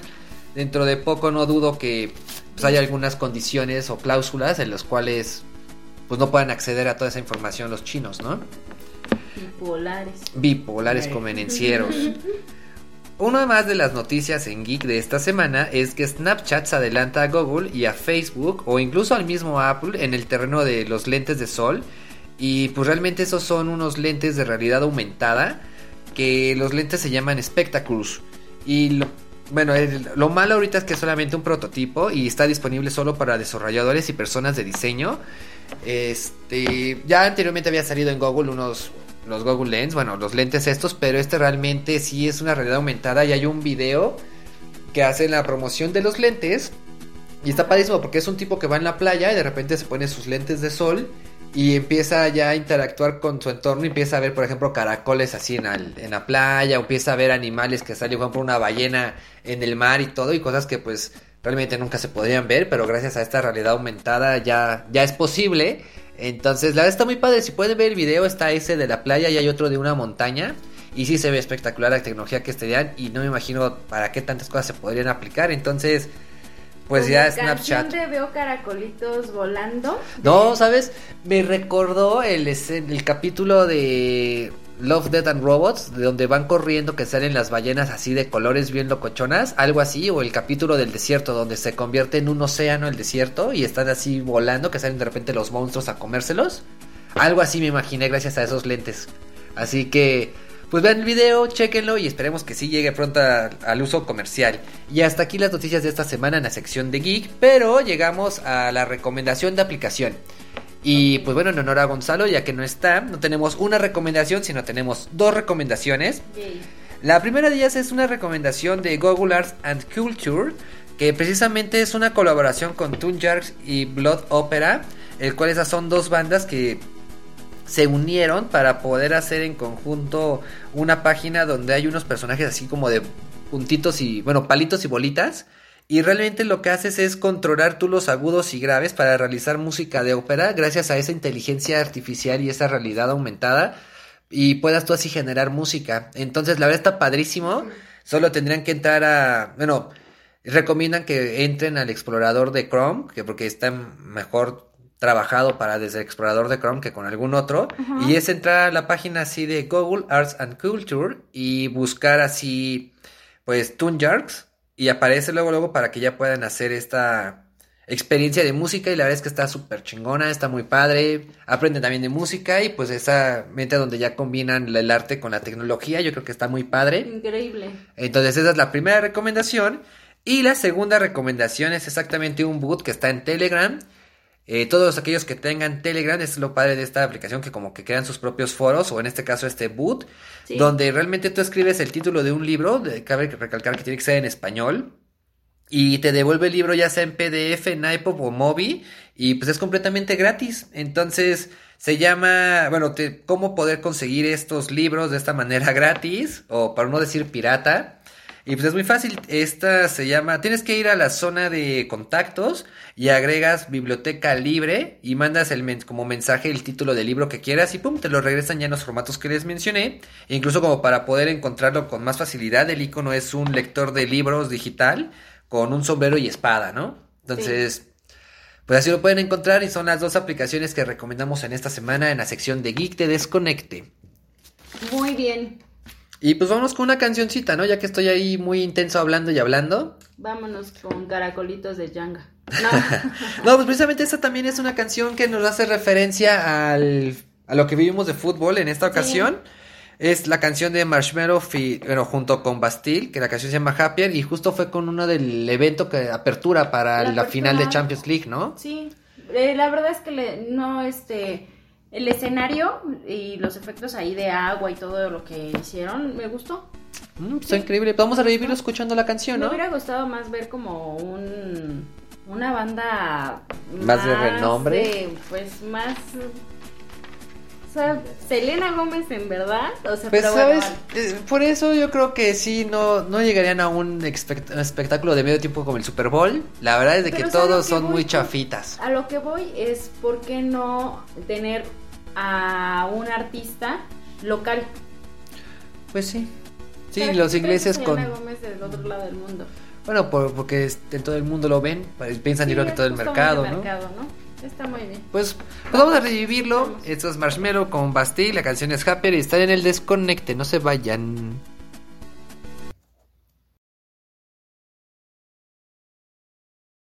dentro de poco no dudo que pues haya algunas condiciones o cláusulas en las cuales pues no puedan acceder a toda esa información los chinos, ¿no? Bipolares. bipolares convenencieros. Una más de las noticias en Geek de esta semana es que Snapchat se adelanta a Google y a Facebook o incluso al mismo Apple en el terreno de los lentes de sol. Y pues realmente esos son unos lentes de realidad aumentada que los lentes se llaman Spectacles. Y lo, bueno, lo malo ahorita es que es solamente un prototipo y está disponible solo para desarrolladores y personas de diseño. Este, ya anteriormente había salido en Google unos los Google Lens, bueno, los lentes estos, pero este realmente sí es una realidad aumentada y hay un video que hace la promoción de los lentes y está padrísimo porque es un tipo que va en la playa y de repente se pone sus lentes de sol y empieza ya a interactuar con su entorno y empieza a ver, por ejemplo, caracoles así en, al- en la playa o empieza a ver animales que salen, por una ballena en el mar y todo y cosas que pues realmente nunca se podrían ver, pero gracias a esta realidad aumentada ya, ya es posible. Entonces, la verdad está muy padre. Si pueden ver el video, está ese de la playa y hay otro de una montaña. Y sí se ve espectacular la tecnología que estarían. Y no me imagino para qué tantas cosas se podrían aplicar. Entonces, pues ya Snapchat. de veo caracolitos volando. No, ¿sabes? Me recordó el, el capítulo de Love, Death and Robots, de donde van corriendo que salen las ballenas así de colores bien locochonas, algo así, o el capítulo del desierto, donde se convierte en un océano el desierto y están así volando, que salen de repente los monstruos a comérselos. Algo así me imaginé gracias a esos lentes. Así que, pues vean el video, chequenlo y esperemos que sí llegue pronto a- al uso comercial. Y hasta aquí las noticias de esta semana en la sección de Geek, pero llegamos a la recomendación de aplicación. Y pues bueno, en honor a Gonzalo, ya que no está, no tenemos una recomendación, sino tenemos dos recomendaciones. La primera de ellas es una recomendación de Google Arts and Culture, que precisamente es una colaboración con Toon Jerks y Blood Opera, el cual esas son dos bandas que se unieron para poder hacer en conjunto una página donde hay unos personajes así como de puntitos y, bueno, palitos y bolitas. Y realmente lo que haces es controlar tú los agudos y graves para realizar música de ópera gracias a esa inteligencia artificial y esa realidad aumentada. Y puedas tú así generar música. Entonces, la verdad está padrísimo. Solo tendrían que entrar a, bueno, recomiendan que entren al explorador de Chrome, que porque está mejor trabajado para desde el explorador de Chrome que con algún otro. Y es entrar a la página así de Google Arts and Culture y buscar así, pues, Tune Jerks. Y aparece luego, luego para que ya puedan hacer esta experiencia de música. Y la verdad es que está súper chingona, está muy padre. Aprenden también de música y pues esa mente donde ya combinan el arte con la tecnología. Yo creo que está muy padre. Increíble. Entonces esa es la primera recomendación. Y la segunda recomendación es exactamente un boot que está en Telegram. Eh, todos aquellos que tengan Telegram, es lo padre de esta aplicación que como que crean sus propios foros o en este caso este boot, Sí. donde realmente tú escribes el título de un libro, de- cabe recalcar que tiene que ser en español, y te devuelve el libro ya sea en PDF, en iPod o Mobi y pues es completamente gratis. Entonces se llama, bueno, te- cómo poder conseguir estos libros de esta manera gratis o para no decir pirata. Y pues es muy fácil, esta se llama, tienes que ir a la zona de contactos y agregas biblioteca libre y mandas el men- como mensaje el título del libro que quieras y pum, te lo regresan ya en los formatos que les mencioné. E incluso como para poder encontrarlo con más facilidad, el icono es un lector de libros digital con un sombrero y espada, ¿no? Entonces, pues así lo pueden encontrar y son las dos aplicaciones que recomendamos en esta semana en la sección de Geek Te Desconecte. Muy bien. Y pues vamos con una cancioncita, ¿no? Ya que estoy ahí muy intenso hablando y hablando. Vámonos con caracolitos de Yanga. No, pues precisamente esta también es una canción que nos hace referencia al, a lo que vivimos de fútbol en esta ocasión. Es la canción de Marshmello fi- bueno, junto con Bastille, que la canción se llama Happier, y justo fue con uno del evento que apertura para La la, apertura. final de Champions League, ¿no? Sí, eh, la verdad es que le- no, este, el escenario y los efectos ahí de agua y todo lo que hicieron, me gustó. Mm, está increíble. Vamos a revivirlo escuchando la canción, Me ¿no? hubiera gustado más ver como un, una banda Más de renombre. de, pues más... O sea, Selena Gómez en verdad, o sea, Pues, pero bueno, ¿sabes? Eh, por eso yo creo que sí, no, no llegarían a un espectáculo de medio tiempo como el Super Bowl. La verdad es de que Pero ¿sabes todos son voy? muy chafitas. A lo que voy es por qué no tener a un artista local. Pues sí. Sí, ¿Para qué los ingleses Selena con... Gómez del otro lado del mundo. Bueno, por- porque en todo el mundo lo ven, piensan yo creo que Sí, todo el mercado, ¿no? mercado, ¿no? Está muy bien. Pues, pues vamos a revivirlo. Esto es Marshmello con Bastille, la canción es Happier y están en el desconecte, no se vayan.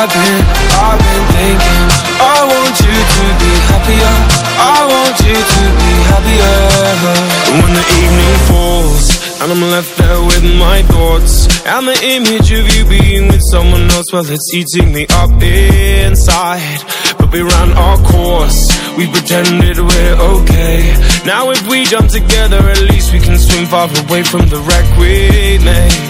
I've been, I've been thinking I want you to be happier. I want you to be happier. When the evening falls And I'm left there with my thoughts And the image of you being with someone else Well, it's eating me up inside. But we ran our course We pretended we're okay. Now if we jump together At least we can swim far away from the wreck we made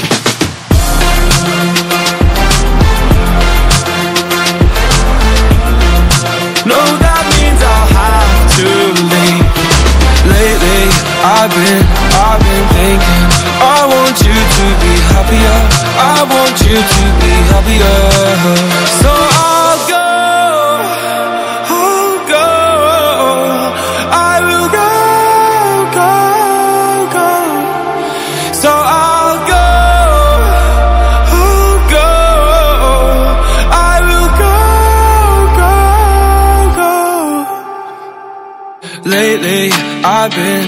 I've been, I've been thinking I want you to be happier. I want you to be happier. So I'll go I'll go I will go, go, go. So I'll go I'll go I will go, go, go. Lately I've been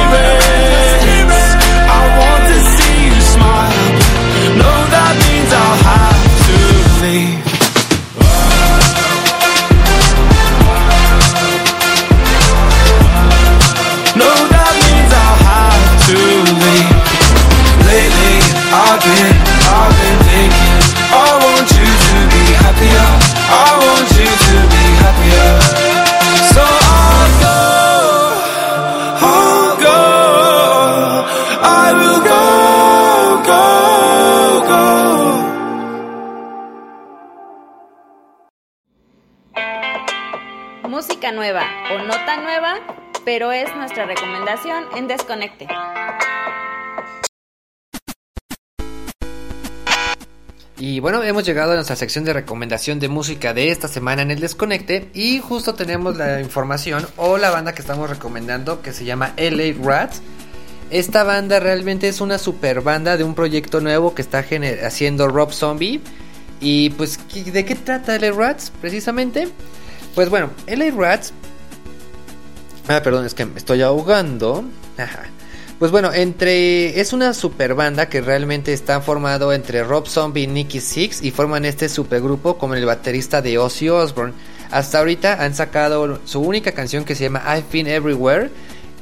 Música nueva o no tan nueva, pero es nuestra recomendación en Desconecte. Y bueno, hemos llegado a nuestra sección de recomendación de música de esta semana en el Desconecte y justo tenemos la información o la banda que estamos recomendando que se llama LA Rats. Esta banda realmente es una super banda de un proyecto nuevo que está haciendo Rob Zombie. Y pues, ¿qué- ¿de qué trata LA Rats precisamente? Pues bueno, LA Rats... Ah, perdón, es que me estoy ahogando. Ajá. Pues bueno, entre es una super banda que realmente está formado entre Rob Zombie y Nicky Six y forman este supergrupo como el baterista de Ozzy Osbourne. Hasta ahorita han sacado su única canción que se llama I've Been Everywhere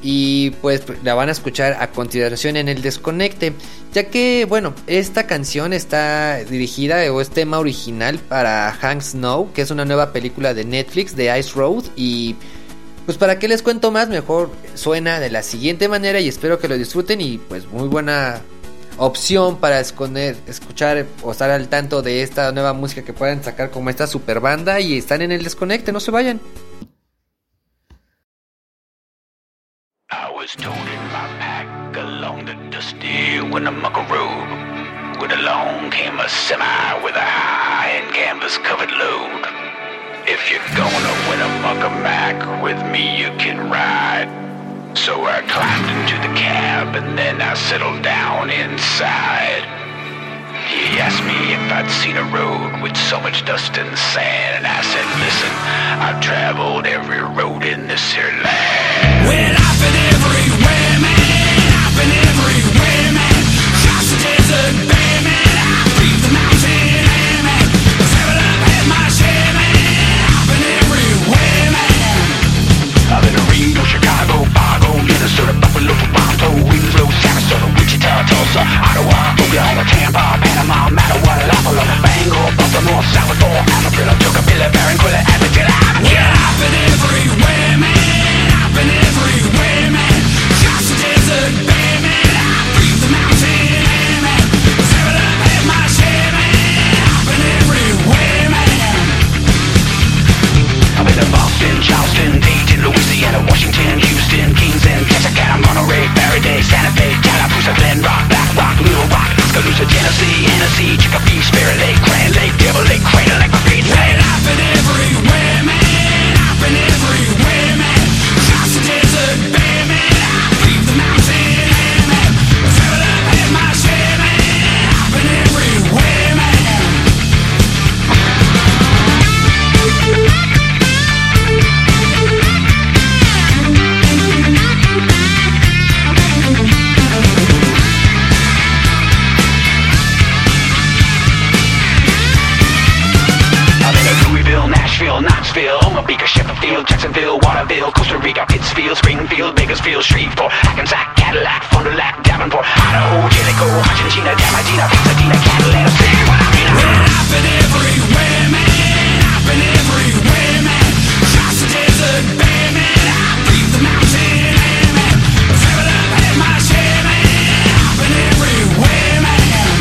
y pues la van a escuchar a continuación en el desconecte, ya que bueno, esta canción está dirigida o es tema original para Hank Snow, que es una nueva película de Netflix de Ice Road y pues para qué les cuento más, mejor suena de la siguiente manera y espero que lo disfruten y pues muy buena opción para esconder, escuchar o estar al tanto de esta nueva música que puedan sacar como esta super banda y están en el desconecte, no se vayan. If you're gonna win a muckamack with me, you can ride. So I climbed into the cab and then I settled down inside. He asked me if I'd seen a road with so much dust and sand, and I said, listen, I've traveled every road in this here land. Well, I've been Minnesota, Buffalo, Toronto, Winslow, Sarasota, Wichita, Tulsa, Ottawa, Oklahoma, Tampa, Panama, Mattawa, Buffalo, Bangor, Baltimore, Salvador, Amarillo, Tucapilla, Barranquilla, Atlanta, Yeah, I've been everywhere, man. I've been everywhere, man. Across the desert, bare, man. I breathe the mountain man. Travel up, had my man. I've been everywhere, man. I've been to Boston, Charleston, Dayton, Louisiana, Washington, Houston, Kingston, Texarkana, Monterey, Faraday, Santa Fe, Tallapoosa, Glen Rock, Black Rock, Little Rock, Tuscaloosa, Tennessee, Hennessy, Chicopee, Spirit Lake, Grand Lake, Devil Lake, Crater Lake, McFeet Lake. I've been everywhere, man. I've been everywhere, Nashville, Omapica, Sheffield, Jacksonville, Waterville, Costa Rica, Pittsfield, Springfield, Bakersfield, Shreveport, Hackensack, Cadillac, Fond du Lac, Davenport, Idaho, Jericho, Argentina, Damagina, Pasadena, Catalina, see what I mean? I've been everywhere, man, I've everywhere, man, across the desert, bare I leave the mountain, air, man, travel up, had my share, man, I've everywhere, man.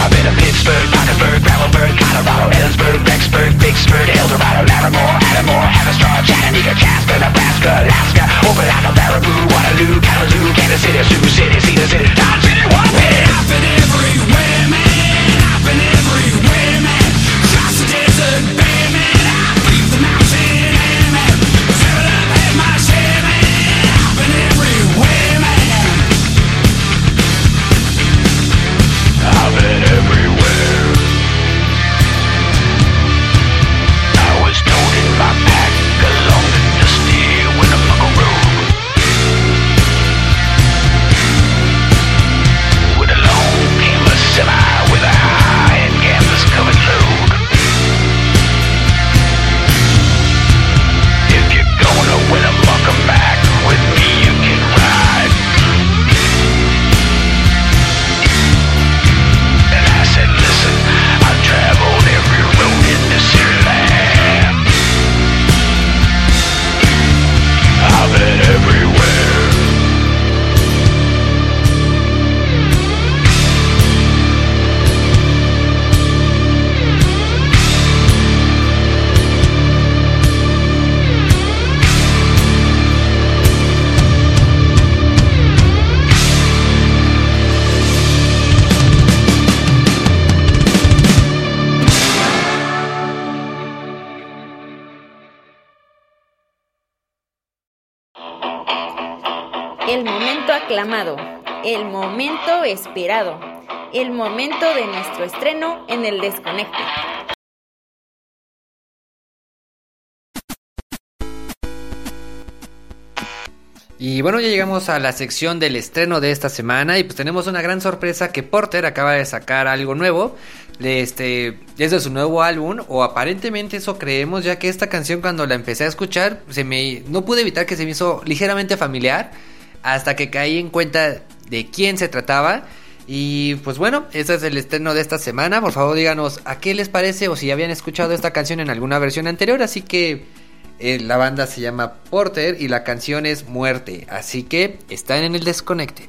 I've been to Pittsburgh, Pittsburgh, Gravelburg, Colorado, Ellensburg, Vicksburg, Big Spurt, Eldorado, Laramore, Adamore, Avistar, Chattanooga, Casper, Nebraska, Alaska, Opelika, Baraboo, Waterloo, Kalamazoo, Kansas City, Sioux City, Cedar City, Dodge City, I've been everywhere, man. El momento de nuestro estreno en el Desconecte. Y bueno, ya llegamos a la sección del estreno de esta semana y pues tenemos una gran sorpresa que Porter acaba de sacar algo nuevo. Este, es su nuevo álbum o aparentemente eso creemos ya que esta canción cuando la empecé a escuchar se me no pude evitar que se me hizo ligeramente familiar hasta que caí en cuenta de quién se trataba. Y pues bueno, ese es el estreno de esta semana. Por favor, díganos a qué les parece o si habían escuchado esta canción en alguna versión anterior. Así que eh, la banda se llama Porter y la canción es Muerte. Así que están en el desconecte.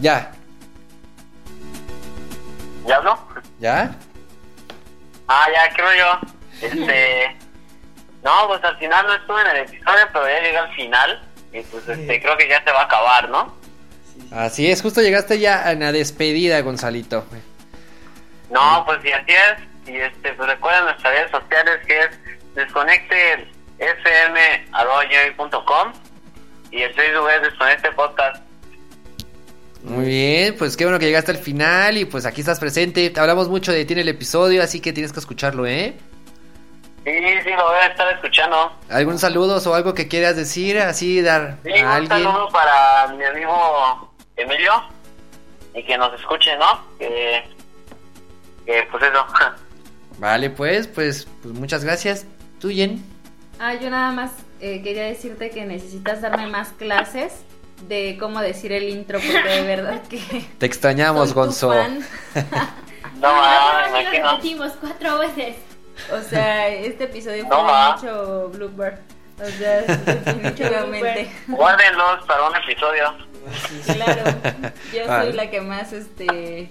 Ya, ¿Ya habló? ¿ya? Ah, ya, creo yo. Este. No, pues al final no estuve en el episodio, pero ya llegué al final. Y pues este, creo que ya se va a acabar, ¿no? Así es, justo llegaste ya en la despedida, Gonzalito. No, pues y así es. Y este, pues recuerden nuestras redes sociales que es desconectefm.com y el Facebook es Desconecte Podcast. Muy bien, pues qué bueno que llegaste al final y pues aquí estás presente. Te hablamos mucho de ti en el episodio, así que tienes que escucharlo, ¿eh? Sí, sí, lo voy a estar escuchando. ¿Algún saludos o algo que quieras decir? Así, dar Sí, a un alguien. saludo para mi amigo Emilio y que nos escuche, ¿no? Que, que pues eso. Vale, pues, pues, pues muchas gracias. ¿Tú, Jen? Ah, yo nada más eh, quería decirte que necesitas darme más clases de cómo decir el intro, porque de verdad que... Te extrañamos, Gonzo. No, Ah, me lo repetimos cuatro veces. O sea, este episodio No, fue ma. mucho blooper. O sea, definitivamente. Guárdenlos para un episodio. Claro, yo Vale. soy la que más este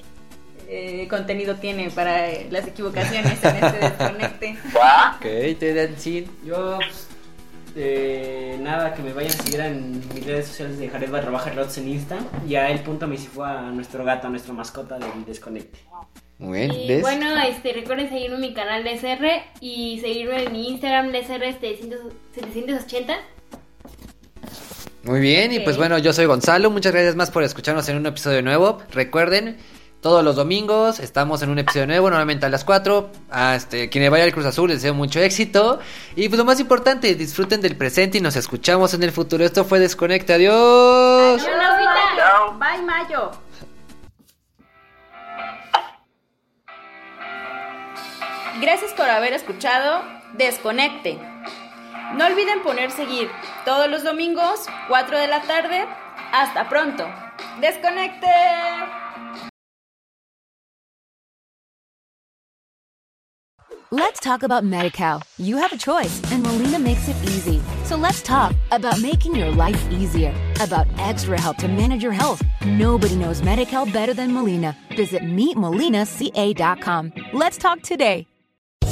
eh, contenido tiene para las equivocaciones en este desconecte. Ok, te dan sin. Yo, pues, eh, nada, que me vayan a seguir en mis redes sociales de Jared barra baja Rods en Insta. Y a el punto me si fue a nuestro gato, a nuestra mascota del Desconecte. Muy bien, Y ¿ves? bueno, este, recuerden seguirme en mi canal de SR y seguirme en mi Instagram de SR este, 780. Muy bien, y pues bueno, yo soy Gonzalo. Muchas gracias más por escucharnos en un episodio nuevo. Recuerden, todos los domingos estamos en un episodio nuevo, normalmente a las 4. A este, quienes vaya al Cruz Azul, les deseo mucho éxito. Y pues lo más importante, disfruten del presente y nos escuchamos en el futuro. Esto fue Desconecte. Adiós. Bye, Mayo. Gracias por haber escuchado Desconecte. No olviden poner seguir todos los domingos, 4 de la tarde. Hasta pronto. Desconecte. Let's talk about MediCal. You have a choice, and Molina makes it easy. So let's talk about making your life easier, about extra help to manage your health. Nobody knows MediCal better than Molina. Visit meetmolinaca.com. Let's talk today.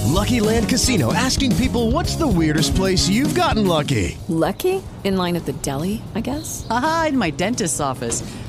Lucky Land Casino asking people what's the weirdest place you've gotten lucky? Lucky? In line at the deli, I guess? Aha, in my dentist's office.